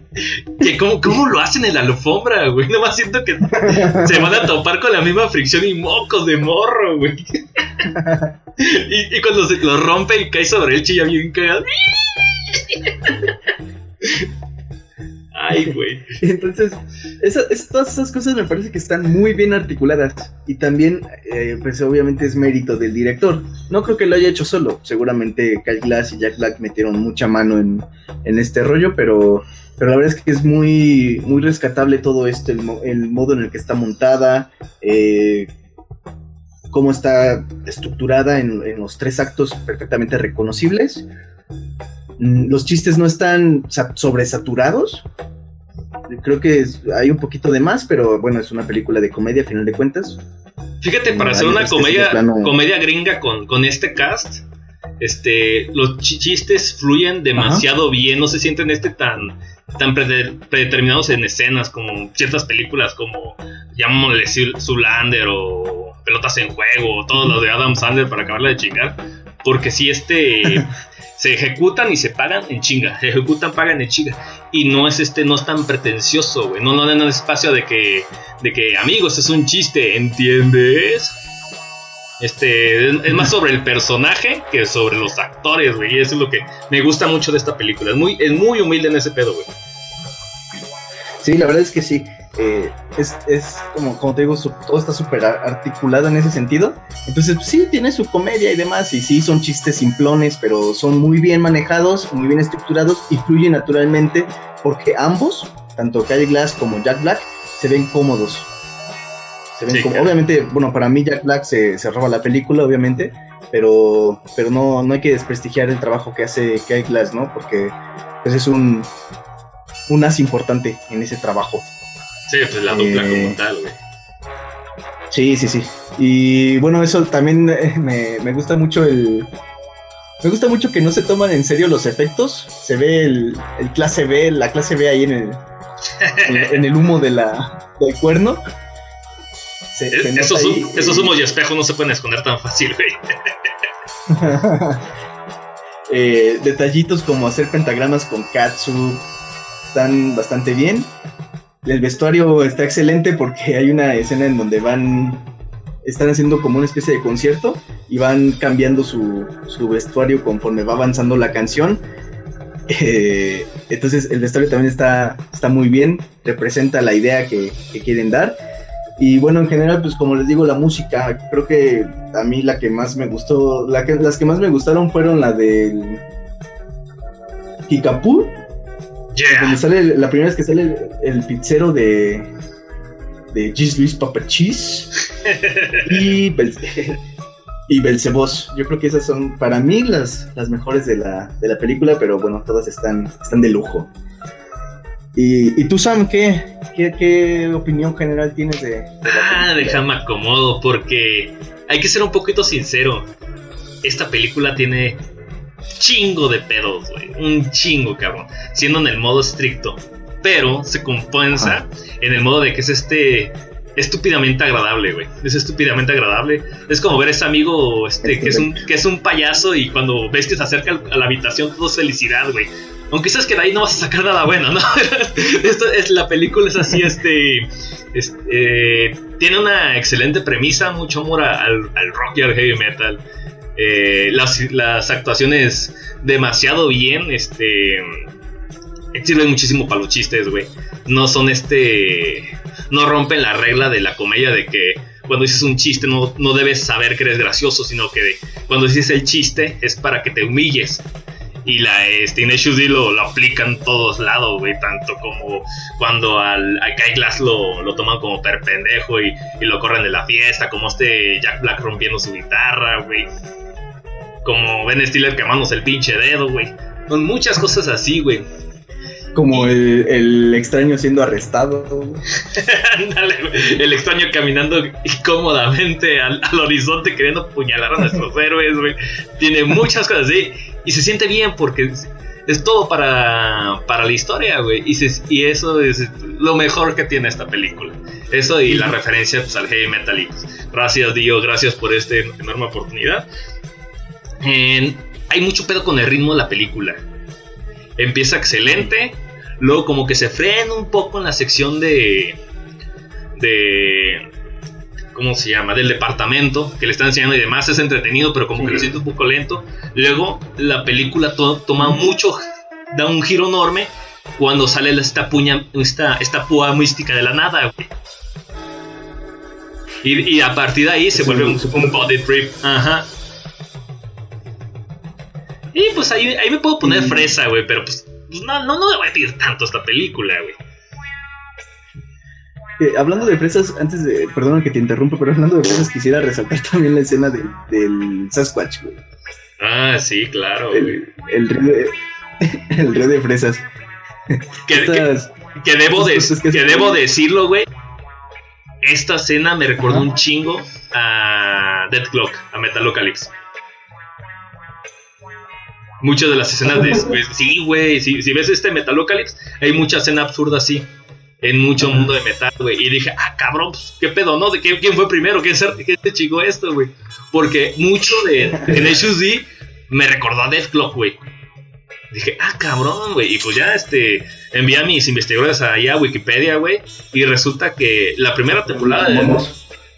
Que ¿Cómo, ¿Cómo lo hacen en la alfombra, güey? Nomás siento que se van a topar con la misma fricción y mocos de morro, güey. Y, y cuando se lo rompe y cae sobre él, chilla bien cagado. Ay, güey. Entonces, esa- es- todas esas cosas me parece que están muy bien articuladas. Y también, eh, pues obviamente es mérito del director. No creo que lo haya hecho solo. Seguramente Kyle Glass y Jack Black metieron mucha mano en, en este rollo, pero, pero la verdad es que es muy, muy rescatable todo esto, el, mo- el modo en el que está montada, eh, cómo está estructurada en, en los tres actos perfectamente reconocibles. Mm, Los chistes no están sa- sobresaturados, Creo que es- hay un poquito de más, pero bueno, es una película de comedia a final de cuentas. Fíjate, para hacer una comedia, comedia gringa con, con este cast, este, los chi- chistes fluyen demasiado bien, no se sienten este tan, tan prede- predeterminados en escenas como ciertas películas como llamémosle Zul- Zoolander o Pelotas en Juego o todo lo de Adam Sandler para acabarla de chingar, porque si este se ejecutan y se pagan en chinga, se ejecutan, pagan en chinga y no es este, no es tan pretencioso, güey, no, no dan el espacio de que de que amigos es un chiste, ¿entiendes? Este, es, es más sobre el personaje que sobre los actores, güey. Y eso es lo que me gusta mucho de esta película. Es muy, es muy humilde en ese pedo, güey. Sí, la verdad es que sí. Eh, es, es como, como te digo, su- todo está súper ar- articulado en ese sentido. Entonces, pues, sí, tiene su comedia y demás. Y sí, son chistes simplones, pero son muy bien manejados, muy bien estructurados y fluyen naturalmente porque ambos, tanto Kyle Glass como Jack Black, se ven cómodos. Se ven Sí, claro. Obviamente, bueno, para mí Jack Black se, se roba la película, obviamente. Pero, pero no, no hay que desprestigiar el trabajo que hace Kyle Glass, ¿no? Porque pues, es un, un as importante en ese trabajo. Sí, pues la dupla Eh, como tal, güey. Sí, sí, sí. Y bueno, eso también eh, me, me gusta mucho el... Me gusta mucho que no se toman en serio los efectos. Se ve el, el clase B, la clase B ahí en el, en, en el humo de la, del cuerno. Se, se nota Esos, ahí. esos humos y espejos no se pueden esconder tan fácil, güey. Eh, detallitos como hacer pentagramas con Katsu están bastante bien. El vestuario está excelente porque hay una escena en donde van. Están haciendo como una especie de concierto y van cambiando su, su vestuario conforme va avanzando la canción. Eh, entonces el vestuario también está, está muy bien, representa la idea que, que quieren dar. Y bueno, en general, pues como les digo, la música, creo que a mí la que más me gustó, las que más me gustaron fueron la del Kikapur, Yeah. donde sale, la primera vez que sale el, el pizzero de, de Gis Luis Paper Cheese y, Bel, y Belcebos. Yo creo que esas son para mí las, las mejores de la, de la película, pero bueno, todas están, están de lujo. Y, y tú, Sam, ¿qué, qué, qué opinión general tienes de, de Ah, déjame acomodo porque hay que ser un poquito sincero. Esta película tiene chingo de pedos, güey. Un chingo, cabrón. Siendo en el modo estricto. Pero se compensa en el modo de que es este estúpidamente agradable, güey. Es estúpidamente agradable. Es como ver a ese amigo este, que, es un, que es un payaso y cuando ves que se acerca a la habitación todo es felicidad, güey. Aunque sabes que de ahí no vas a sacar nada bueno, ¿no? Esto es, la película es así, este... es- eh, tiene una excelente premisa, mucho amor al, al rock y al heavy metal. Eh, las, las actuaciones demasiado bien, este... Sirven muchísimo para los chistes, güey. No son este. No rompen la regla de la comedia de que cuando dices un chiste no, no debes saber que eres gracioso, sino que cuando dices el chiste es para que te humilles. Y la este, D lo, lo aplican todos lados, güey. Tanto como cuando al, a Guy Glass lo, lo toman como per pendejo y, y lo corren de la fiesta. Como este Jack Black rompiendo su guitarra, güey. Como Ben Stiller quemándose el pinche dedo, güey. Con muchas cosas así, güey. Como el, el extraño siendo arrestado. Ándale, güey. el extraño caminando incómodamente al, al horizonte queriendo apuñalar a nuestros héroes, güey. Tiene muchas cosas así. Y se siente bien porque es, todo para, para la historia, güey. Y, eso es lo mejor que tiene esta película. Eso y la referencia pues, al heavy metal. Y, pues, gracias, Dios, gracias por esta enorme oportunidad. Hay mucho pedo con el ritmo de la película. Empieza excelente. Luego como que se frena un poco en la sección de... De... ¿Cómo se llama? Del departamento que le están enseñando y demás. Es entretenido, pero como que lo siento un poco lento. Luego la película to- toma mucho... Da un giro enorme cuando sale esta puña... Esta, esta púa mística de la nada, güey. Y, y a partir de ahí se Es vuelve un un body trip. Ajá. Y pues ahí, ahí me puedo poner Mm. fresa, güey, pero pues, pues no, no, no le voy a pedir tanto a esta película, güey. Eh, hablando de fresas, antes de. Perdón que te interrumpa, pero hablando de fresas, quisiera resaltar también la escena del, del Sasquatch, güey. Ah, sí, claro, güey. El, de. El río de fresas. Que, que, Estas- que debo, de, que debo decirlo, güey. Esta escena me recordó un chingo a Dead Clock, a Metalocalypse. Muchas de las escenas de. pues, sí, güey. Si, si ves este Metalocalypse, hay mucha escena absurda así. En mucho mundo de metal, güey. Y dije, ah, cabrón, pues, qué pedo, ¿no? ¿De qué- quién fue primero? ¿Quién se, quién se chingó esto, güey? Porque mucho de Tenacious D me recordó a Death Clock, güey. Dije, ah, cabrón, güey. Y pues ya, este, envié a mis investigadores allá a Wikipedia, güey. Y resulta que la primera temporada de,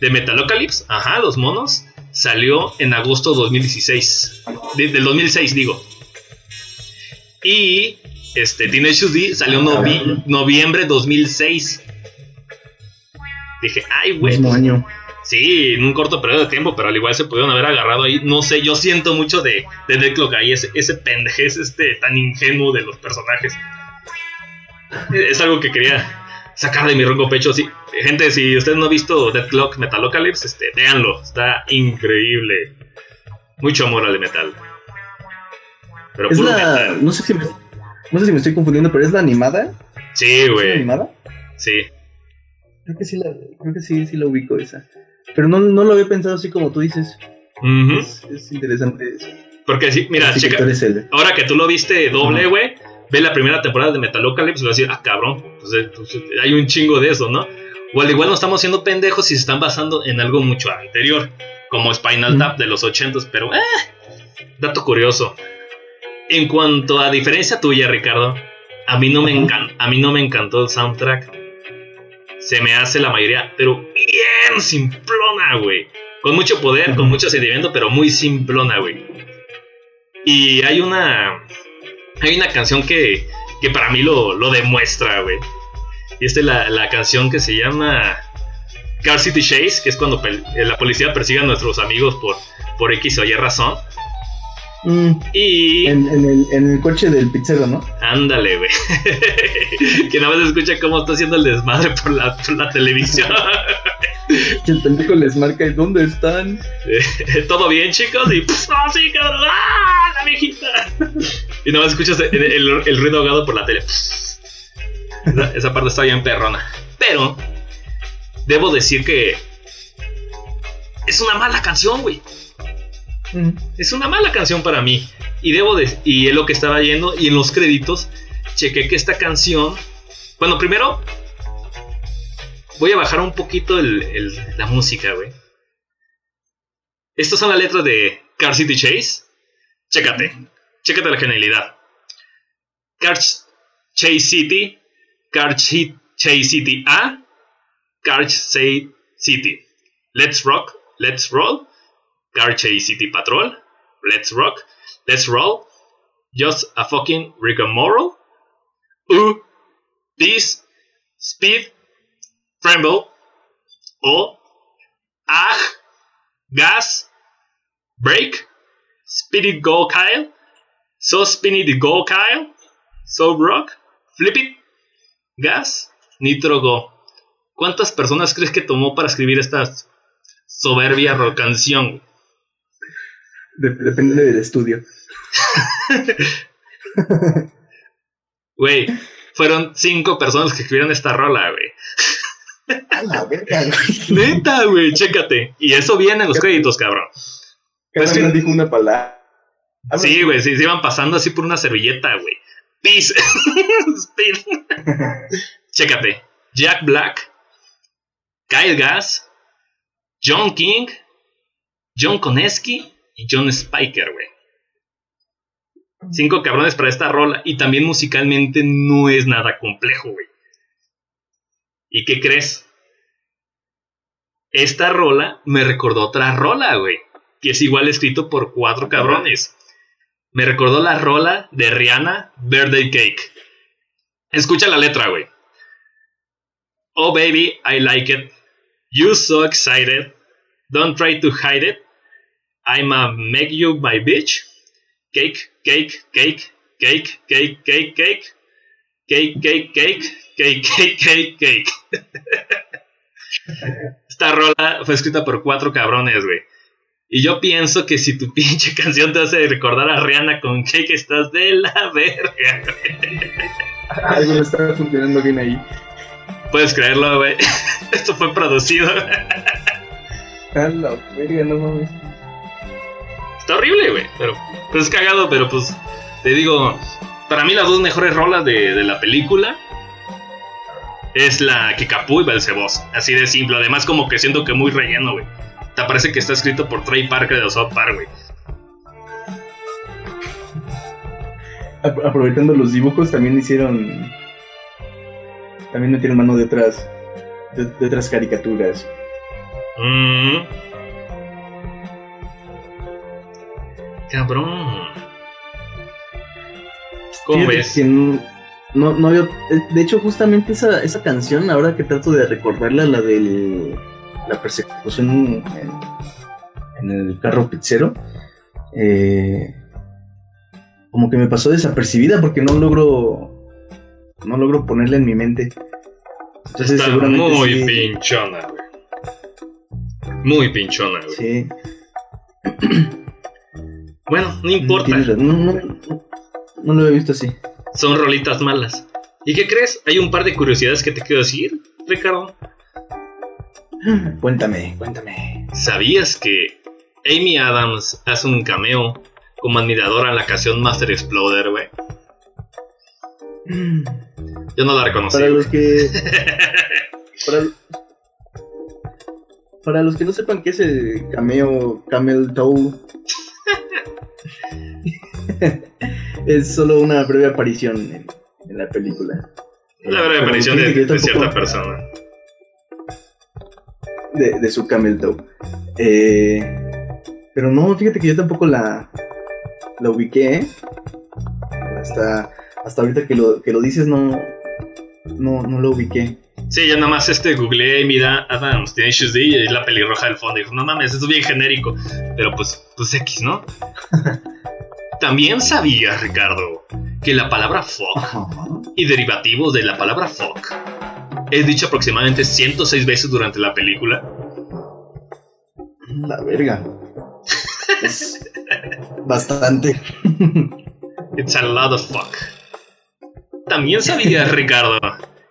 de Metalocalypse, ajá, los monos, salió en agosto 2016. De- del 2006, digo. Y este, Tenacious D salió novi- noviembre 2006. Dije, ay, güey. Pues, año. Sí, en un corto periodo de tiempo, pero al igual se pudieron haber agarrado ahí. No sé, yo siento mucho de, de ahí, ese, ese pendejez este, tan ingenuo de los personajes. Es algo que quería sacar de mi ronco pecho. Sí, gente, si usted no ha visto Death Clock Metalocalypse, este, véanlo, está increíble. Mucho amor al metal. Pero Es puro la. metal. No sé si me. No sé si me estoy confundiendo, pero es la animada. Sí, ¿Es la güey. animada? Sí. Creo que sí la, creo que sí, sí la ubico esa. Pero no, no lo había pensado así como tú dices. Es, es interesante eso. Porque sí, mira, checa. el- Ahora que tú lo viste doble, güey, ve la primera temporada de Metalocalypse y vas a decir, ah, cabrón, pues, eh, pues, eh, hay un chingo de eso, ¿no? O al igual no estamos siendo pendejos y se están basando en algo mucho anterior, como Spinal. Tap de los 80 pero, eh, dato curioso. En cuanto a diferencia tuya, Ricardo, a mí no me, a mí no me encantó el soundtrack. Se me hace la mayoría, pero bien simplona, güey. Con mucho poder, con mucho sentimiento, pero muy simplona, güey. Y hay una hay una canción que, que para mí lo, lo demuestra, güey. Y esta es la, la canción que se llama Car City Chase, que es cuando la policía persigue a nuestros amigos por, por X o Y razón. Mm, Y... en, en el, en el coche del pizzero, ¿no? Ándale, güey. que nada más escucha cómo está haciendo el desmadre por la, por la televisión. Que el pendejo les marca y dónde están. ¿Todo bien, chicos? Y pues, ¡ah, sí, cabrón! ¡Ah, la viejita! Y nada más escuchas el, el- el ruido ahogado por la tele. Esa, esa parte está bien perrona. Pero, debo decir que es una mala canción, güey. Es una mala canción para mí. Y debo de, y es lo que estaba yendo. Y en los créditos, chequé que esta canción. Bueno, primero. Voy a bajar un poquito el- la música, güey. Estas son las letras de Car City Chase. Chécate. Chécate la genialidad. Car Ch- Chase City. Car Ch- Chase City A. Car Chase City. Let's rock. Let's roll. Car Chase City Patrol. Let's rock. Let's roll. Just a fucking rigmarole. Ooh. This. Speed. Tremble. O. Ah. Gas. Break. Speed it go Kyle. So spin it go Kyle. So rock. Flip it. Gas. Nitro go. ¿Cuántas personas crees que tomó para escribir esta soberbia ro- canción? De- depende del estudio. Güey, fueron cinco personas que escribieron esta rola, güey. A la verga, güey. Neta, güey, chécate. Y eso viene en los créditos, cabrón. Cada Es que- uno dijo una palabra. Sí, güey, sí, se iban pasando así por una servilleta, güey. Peace. Speed. Chécate. Jack Black, Kyle Gass, John King, John Koneski y John Spiker, güey. Cinco cabrones para esta rola. Y también musicalmente no es nada complejo, güey. ¿Y qué crees? Esta rola me recordó otra rola, güey. Que es igual escrito por cuatro cabrones. Me recordó la rola de Rihanna, Birthday Cake. Escucha la letra, güey. Oh baby, I like it. You so excited. Don't try to hide it. I'ma make you my bitch. Cake, cake, cake, cake, cake, cake, cake. Cake, cake, cake, cake, cake, cake, cake. Esta rola fue escrita por cuatro cabrones, güey. Y yo pienso que si tu pinche canción te hace recordar a Rihanna con Cake, estás de la verga. güey. Algo no está funcionando bien ahí. Puedes creerlo, güey. Esto fue producido. A la verga, no mames. Está horrible, güey. Pero pues es cagado, pero pues te digo, para mí las dos mejores rolas de, de la película es la Kikapu y Belcebos. Así de simple. Además, como que siento que muy relleno, güey. Te parece que está escrito por Trey Parker de South Park, güey. Ap- aprovechando los dibujos, también hicieron. También metieron mano de otras. De, de otras caricaturas. Mm. Cabrón. ¿Cómo ves? que no, no, no había. eh, De hecho, justamente esa, esa canción, ahora que trato de recordarla, la de la persecución en, en el carro pizzero, eh, como que me pasó desapercibida porque no logro. No logro ponerla en mi mente. Entonces, Está seguramente muy sí- pinchona, güey. Muy pinchona, güey. Sí, Bueno, no importa. No, no, no, no lo había visto así. Son rolitas malas. ¿Y qué crees? Hay un par de curiosidades que te quiero decir, Ricardo. Cuéntame, cuéntame. ¿Sabías que Amy Adams hace un cameo como admiradora en la canción Master Exploder, güey? Yo no la reconocí. Para los que. Para, para los que no sepan qué es el cameo Camel Toe. es solo una breve aparición en, en la película. La breve aparición de, cierta persona. De, de su Camel Toe. Eh, pero no, fíjate que yo tampoco la, la ubiqué. ¿eh? Hasta, hasta ahorita que lo, que lo dices no, no, no lo ubiqué. Sí, yo nada más este googleé y mira Adams Tenacious D y la pelirroja del fondo. Y dijo, no mames, esto es bien genérico. Pero pues, pues X, ¿no? También sabías, Ricardo, que la palabra fuck y derivativos de la palabra fuck es dicho aproximadamente 106 veces durante la película. La verga. Es bastante. It's a lot of fuck. También sabías, Ricardo,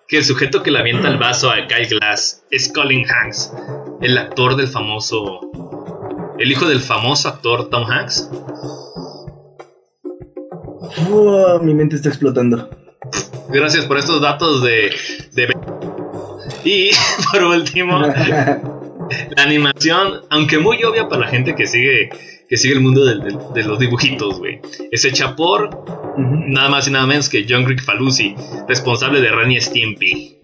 que el sujeto que le avienta el vaso a Kyle Glass es Colin Hanks, el actor del famoso. El hijo del famoso actor Tom Hanks. Uah, mi mente está explotando. Gracias por estos datos de. de... Y por último, la animación, aunque muy obvia para la gente que sigue, que sigue el mundo del- del- de los dibujitos, güey, es hecha por nada más y nada menos que John Rick Falusi, responsable de Ren y Stimpy.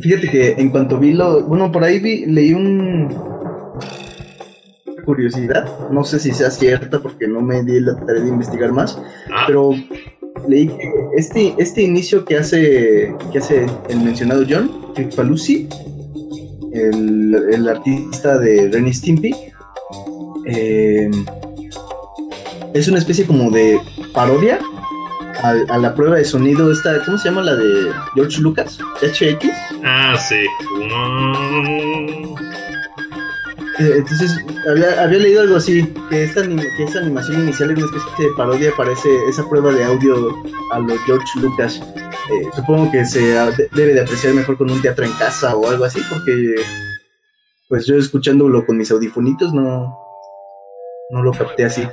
Fíjate que en cuanto vi lo. Bueno, por ahí vi, leí un. Curiosidad. No sé si sea cierta porque no me di la tarea de investigar más. Ah, Pero leí que este, este inicio que hace, que hace el mencionado John, Rick Falusi, el, el artista de Ren y Stimpy, eh, es una especie como de parodia a, a la prueba de sonido esta, ¿cómo se llama la de George Lucas? HX. ah, sí. Eh, Entonces, había, había leído algo así, que esta, anim- que esta animación inicial es una especie de parodia para ese- esa prueba de audio a los George Lucas. Eh, supongo que se de- debe de apreciar mejor con un teatro en casa o algo así, porque pues yo escuchándolo con mis audifonitos no, no lo capté así.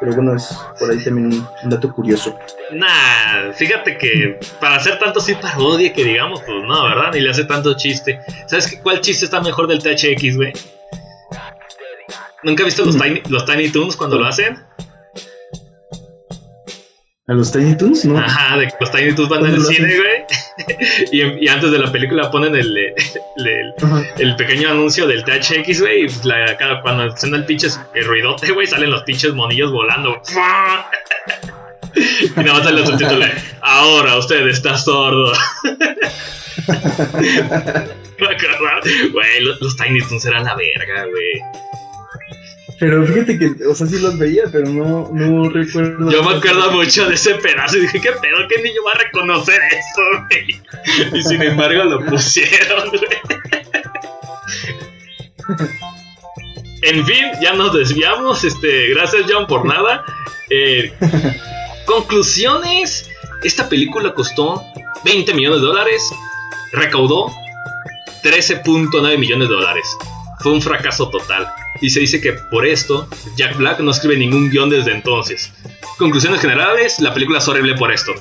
Pero bueno, es por ahí también un, un dato curioso. Nah, fíjate que para hacer tanto sí parodia que digamos, pues no, ¿verdad? Ni le hace tanto chiste. ¿Sabes qué, cuál chiste está mejor del THX, güey? ¿Nunca has visto los Tiny, los Tiny Toons cuando lo hacen? ¿A los Tiny Toons? No. Ajá, de que los Tiny Toons van ¿Cómo al cine, güey. y, y antes de la película ponen el, el, el- pequeño anuncio del THX, güey. Y la- cuando suena el pinche ruidote, güey, salen los pinches monillos volando. y nada más sale el subtítulo. Ahora usted está sordo. Güey, los, los Tiny Toons eran la verga, güey. Pero fíjate que, o sea, sí los veía, pero no, no recuerdo. Yo me acuerdo mucho de ese pedazo y dije, ¿qué pedo? ¿Qué niño va a reconocer eso, güey? Y sin embargo lo pusieron, güey. En fin, ya nos desviamos. Este, gracias, John, por nada. Eh, conclusiones. Esta película costó 20 millones de dólares. Recaudó 13.9 millones de dólares. Fue un fracaso total. Y se dice que por esto Jack Black no escribe ningún guion desde entonces. Conclusiones generales, la película es horrible por esto.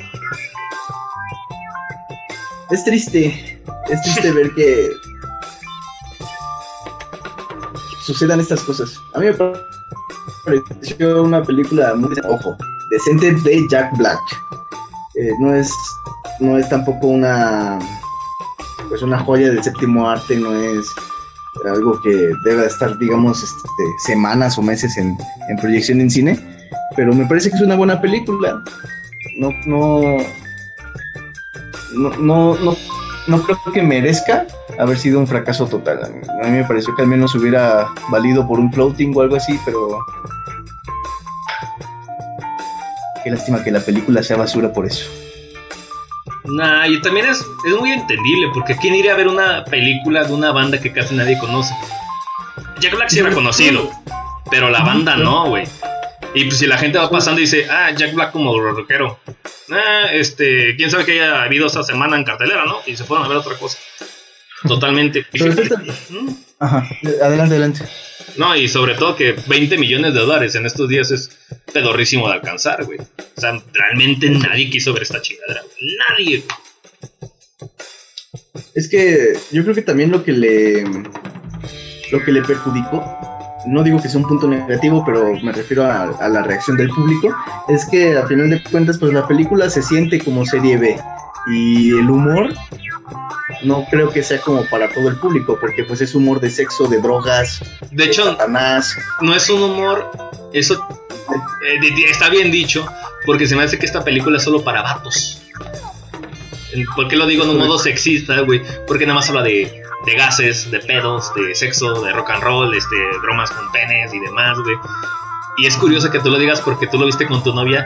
Es triste, es triste ver que sucedan estas cosas. A mí me pareció una película muy, ojo, decente de Jack Black. Eh, no es, no es tampoco una, pues una joya del séptimo arte, no es algo que deba estar, digamos, este, semanas o meses en, en proyección en cine, pero me parece que es una buena película. No, no, no, no, no, no creo que merezca haber sido un fracaso total. A mí, a mí me pareció que al menos hubiera valido por un floating o algo así, pero qué lástima que la película sea basura por eso. Nah, y también es, es muy entendible, porque ¿quién iría a ver una película de una banda que casi nadie conoce? Jack Black sí era conocido, pero la banda no, güey. Y pues si la gente va pasando y dice, ah, Jack Black como rockero. Ah, este, quién sabe que haya habido esta semana en cartelera, ¿no? Y se fueron a ver otra cosa. Totalmente. Pero Mm. Ajá, adelante, adelante. No, y sobre todo que 20 millones de dólares en estos días es pedorrísimo de alcanzar, güey. O sea, realmente nadie quiso ver esta chingadera. Nadie. Es que yo creo que también lo que le lo que le perjudicó, no digo que sea un punto negativo, pero me refiero a, a la reacción del público, es que a final de cuentas pues la película se siente como serie B y el humor no creo que sea como para todo el público, porque pues es humor de sexo, de drogas, De de hecho, satanás. no es un humor. Eso eh, está bien dicho, porque se me hace que esta película es solo para vatos. ¿Por qué lo digo en un modo sexista, güey? Porque nada más habla de, de gases, de pedos, de sexo, de rock and roll, este, bromas con penes y demás, güey. Y es curioso que tú lo digas porque tú lo viste con tu novia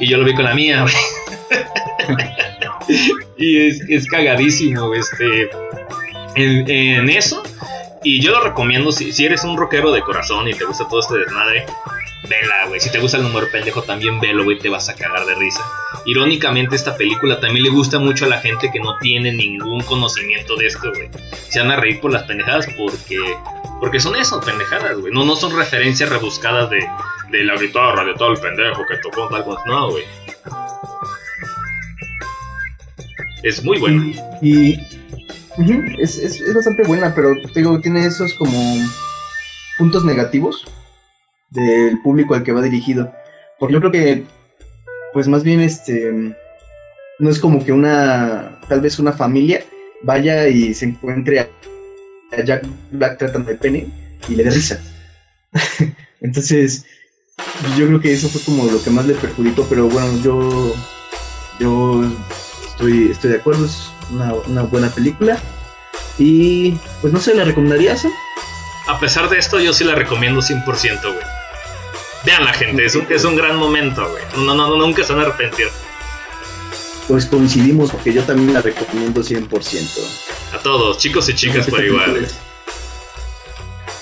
y yo lo vi con la mía, güey. y es, cagadísimo, este. En, en eso. Y yo lo recomiendo si, si eres un rockero de corazón y te gusta todo este desmadre. Vela, güey. Si te gusta el humor pendejo, también velo, güey. Te vas a cagar de risa. Irónicamente, esta película también le gusta mucho a la gente que no tiene ningún conocimiento de esto, güey. Se van a reír por las pendejadas porque. Porque son eso, pendejadas, güey. No, no son referencias rebuscadas de, de la guitarra, de todo el pendejo que tocó tal cosa. No, güey. Es muy bueno. Y es, es- es bastante buena, pero te digo, tiene esos como puntos negativos del público al que va dirigido. Porque yo creo que, pues más bien, este, no es como que una, tal vez una familia vaya y se encuentre a a Jack Black tratando de pene y le dé risa. Entonces, yo creo que eso fue como lo que más le perjudicó, pero bueno, yo, yo estoy, estoy de acuerdo, es una, una buena película. Y pues no sé, ¿la recomendarías? eh? A pesar de esto, yo sí la recomiendo 100%, güey. Vean la gente, es un, es un gran momento, güey. No, no, no, nunca se van a arrepentir. Pues coincidimos porque yo también la recomiendo 100%. A todos, chicos y chicas por igual. güey.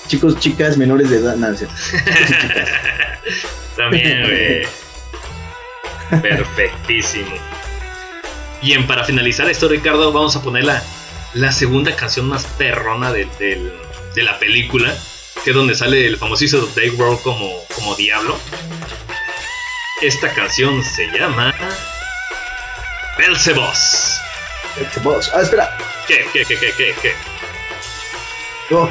Chicos, chicas, menores de edad, cierto. También, güey. Perfectísimo. Bien, para finalizar esto, Ricardo, vamos a poner la, la segunda canción más perrona del- de la película, que es donde sale el famosísimo Dave Grohl como, como Diablo. Esta canción se llama Belzebos. Boss. Ah, espera. ¿Qué, qué, qué, qué, qué, qué? Oh,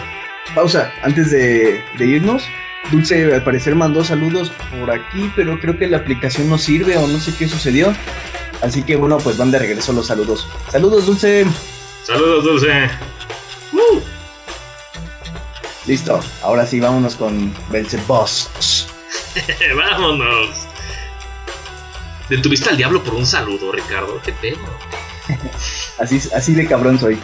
pausa. Antes de, de irnos, Dulce al parecer mandó saludos por aquí, pero creo que la aplicación no sirve o no sé qué sucedió. Así que bueno, pues van de regreso los saludos. Saludos, Dulce. Saludos, Dulce. Listo. Ahora sí, vámonos con Belzeboss. Vámonos. Detuviste al diablo por un saludo, Ricardo. ¿Qué pedo? Así, así de cabrón soy.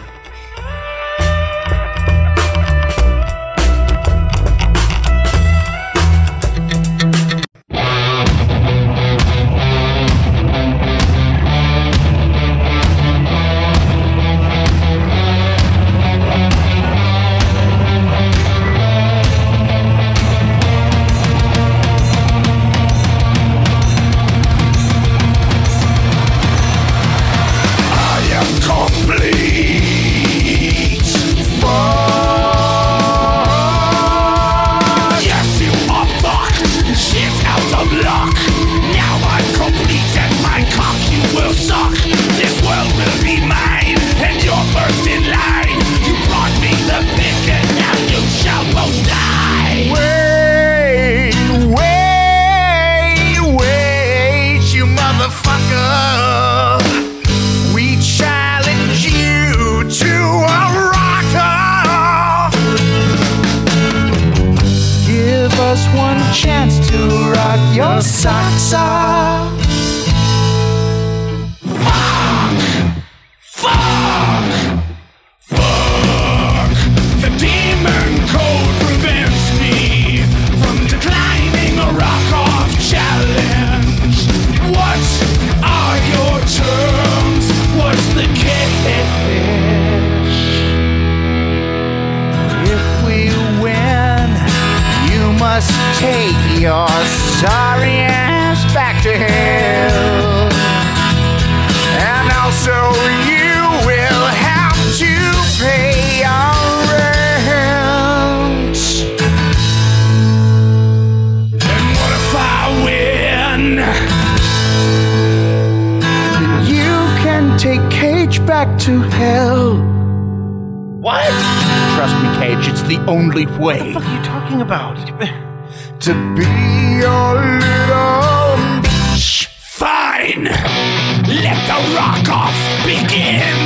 Hell. What? Trust me, Cage, it's the only way. What the fuck are you talking about? to be your little bitch. Fine! Let the rock off begin!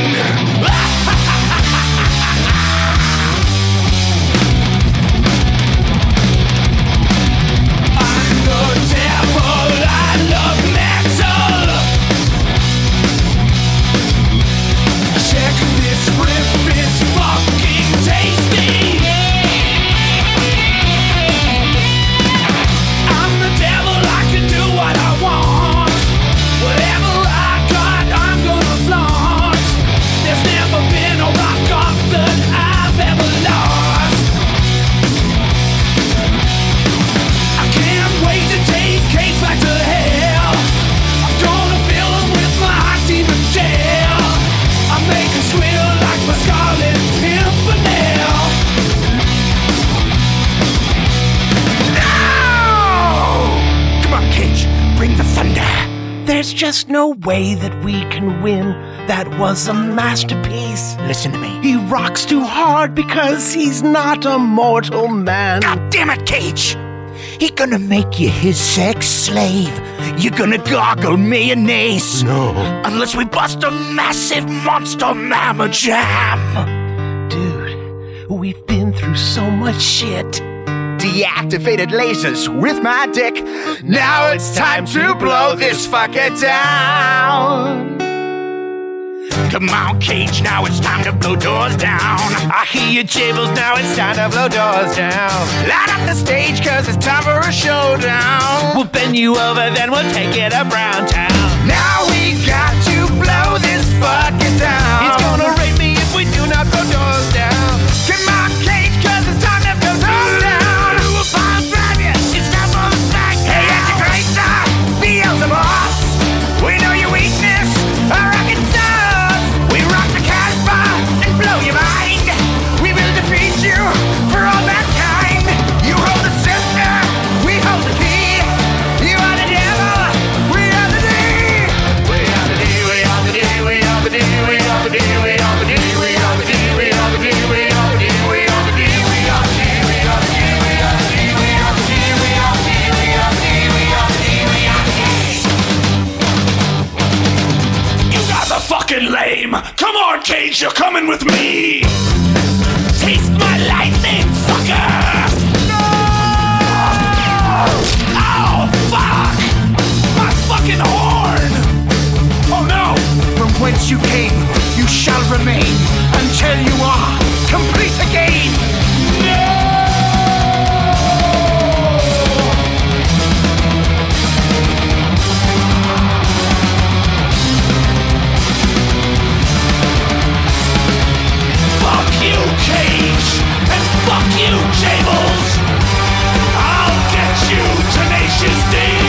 There's just no way that we can win. That was a masterpiece. Listen to me. He rocks too hard because he's not a mortal man. God damn it, Cage! He gonna make you his sex slave. You're gonna gargle mayonnaise. No. Unless we bust a massive monster mamma jam. Dude, we've been through so much shit deactivated lasers with my dick. Now it's time to blow this fucker down. Come on, Cage, now it's time to blow doors down. I hear you, Jables, now it's time to blow doors down. Light up the stage, cause it's time for a showdown. We'll bend you over, then we'll take it around Town. Now we got to blow this fucker down. Cage, you're coming with me. Taste my lightning, fucker. Oh, fuck! My fucking horn! Oh no! From whence you came, you shall remain until you are Righteous days.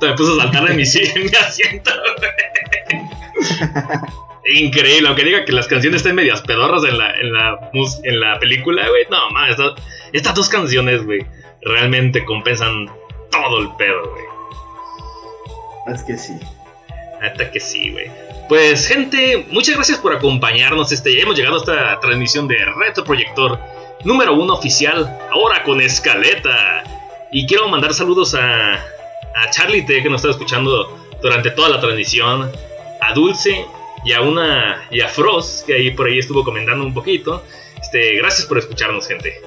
Me puso a saltar de mi, mi asiento, güey. Increíble, aunque diga que las canciones estén medias pedorras en la, en la, en la película, güey. No, mames, estas, estas dos canciones, güey, realmente compensan todo el pedo, güey. Es que sí. Hasta que sí, güey. Pues, gente, muchas gracias por acompañarnos. Este, ya hemos llegado a esta transmisión de Retroproyector número uno oficial, ahora con escaleta. Y quiero mandar saludos a, a Charlie T, que nos está escuchando durante toda la transmisión, a Dulce y a una y a Frost, que ahí por ahí estuvo comentando un poquito. Este, gracias por escucharnos, gente.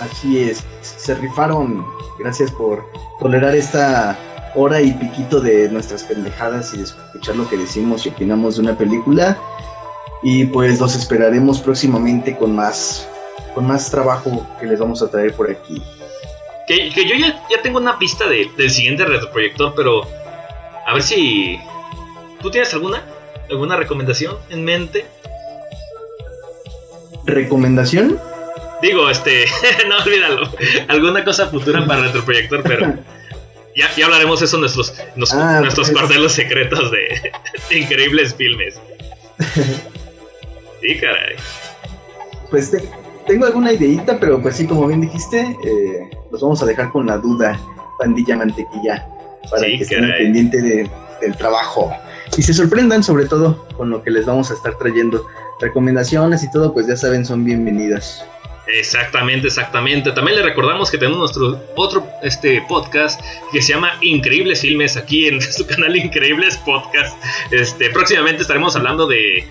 Así es. Se rifaron. Gracias por tolerar esta hora y piquito de nuestras pendejadas y de escuchar lo que decimos y opinamos de una película. Y pues los esperaremos próximamente con más con más trabajo que les vamos a traer por aquí. Que, que yo ya, ya tengo una pista de- del siguiente retroproyector, pero a ver si. ¿Tú tienes alguna? ¿Alguna recomendación en mente? ¿Recomendación? Digo, este. no olvídalo. Alguna cosa futura para retroproyector, pero. Ya, ya hablaremos eso en nuestros, nos- Ah, nuestros cuartelos secretos de, de increíbles filmes. Sí, caray. Pues te- tengo alguna ideita, pero pues sí, como bien dijiste, eh, los vamos a dejar con la duda, pandilla mantequilla, para Sí, que estén al pendiente de- del trabajo. Y se sorprendan sobre todo con lo que les vamos a estar trayendo. Recomendaciones y todo, pues ya saben, son bienvenidas. Exactamente, exactamente. También le recordamos que tenemos nuestro otro este podcast que se llama Increíbles Filmes aquí en su canal Increíbles Podcast. Este, próximamente estaremos hablando de,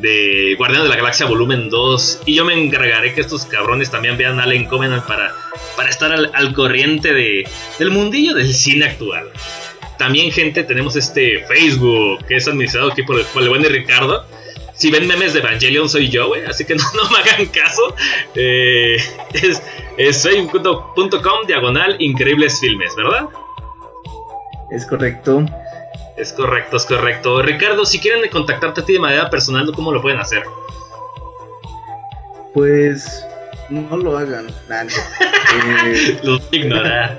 de Guardianes de la Galaxia Volumen 2. Y yo me encargaré que estos cabrones también vean Alien Covenant para, para estar al, al corriente de, del mundillo del cine actual. También, gente, tenemos este Facebook, que es administrado aquí por el, por el buen Ricardo. Si ven memes de Evangelion, soy yo, güey, así que no, no me hagan caso. Eh, es es diagonal increíbles filmes, ¿verdad? Es correcto. Es correcto, es correcto. Ricardo, si quieren contactarte a ti de manera personal, ¿cómo lo pueden hacer? Pues no lo hagan. Nah, no. Eh, Los ignorar.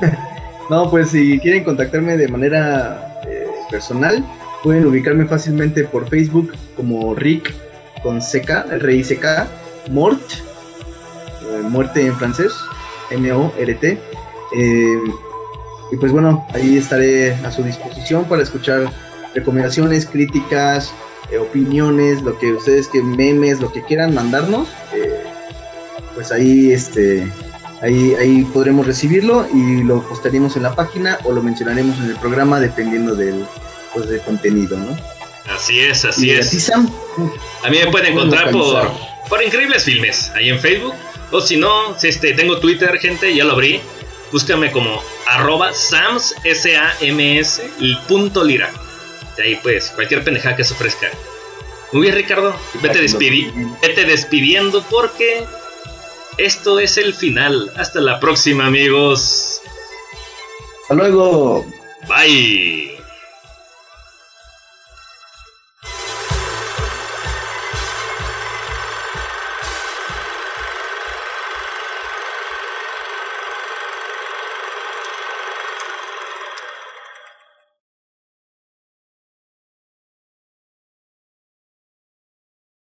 no, pues si quieren contactarme de manera eh, personal, pueden ubicarme fácilmente por Facebook como Rick con CK, el rey CK, Mort, eh, muerte en francés, M-O-R-T. Y pues bueno, ahí estaré a su disposición para escuchar recomendaciones, críticas, eh, opiniones, lo que ustedes que memes, lo que quieran mandarnos. eh, pues ahí este ahí, ahí podremos recibirlo y lo postaremos en la página o lo mencionaremos en el programa dependiendo del pues, del contenido, ¿no? Así es, así y a es. ti, Sam, A mí me pueden ¿Cómo encontrar por, por Increíbles Filmes, ahí en Facebook. O si no, si este, tengo Twitter, gente, ya lo abrí. Búscame como arroba sams, S-A-M-S, y punto lira. De ahí pues, cualquier pendejada que se ofrezca. Muy bien, Ricardo. Vete, despidi vete despidiendo porque esto es el final. Hasta la próxima, amigos. Hasta luego. Bye.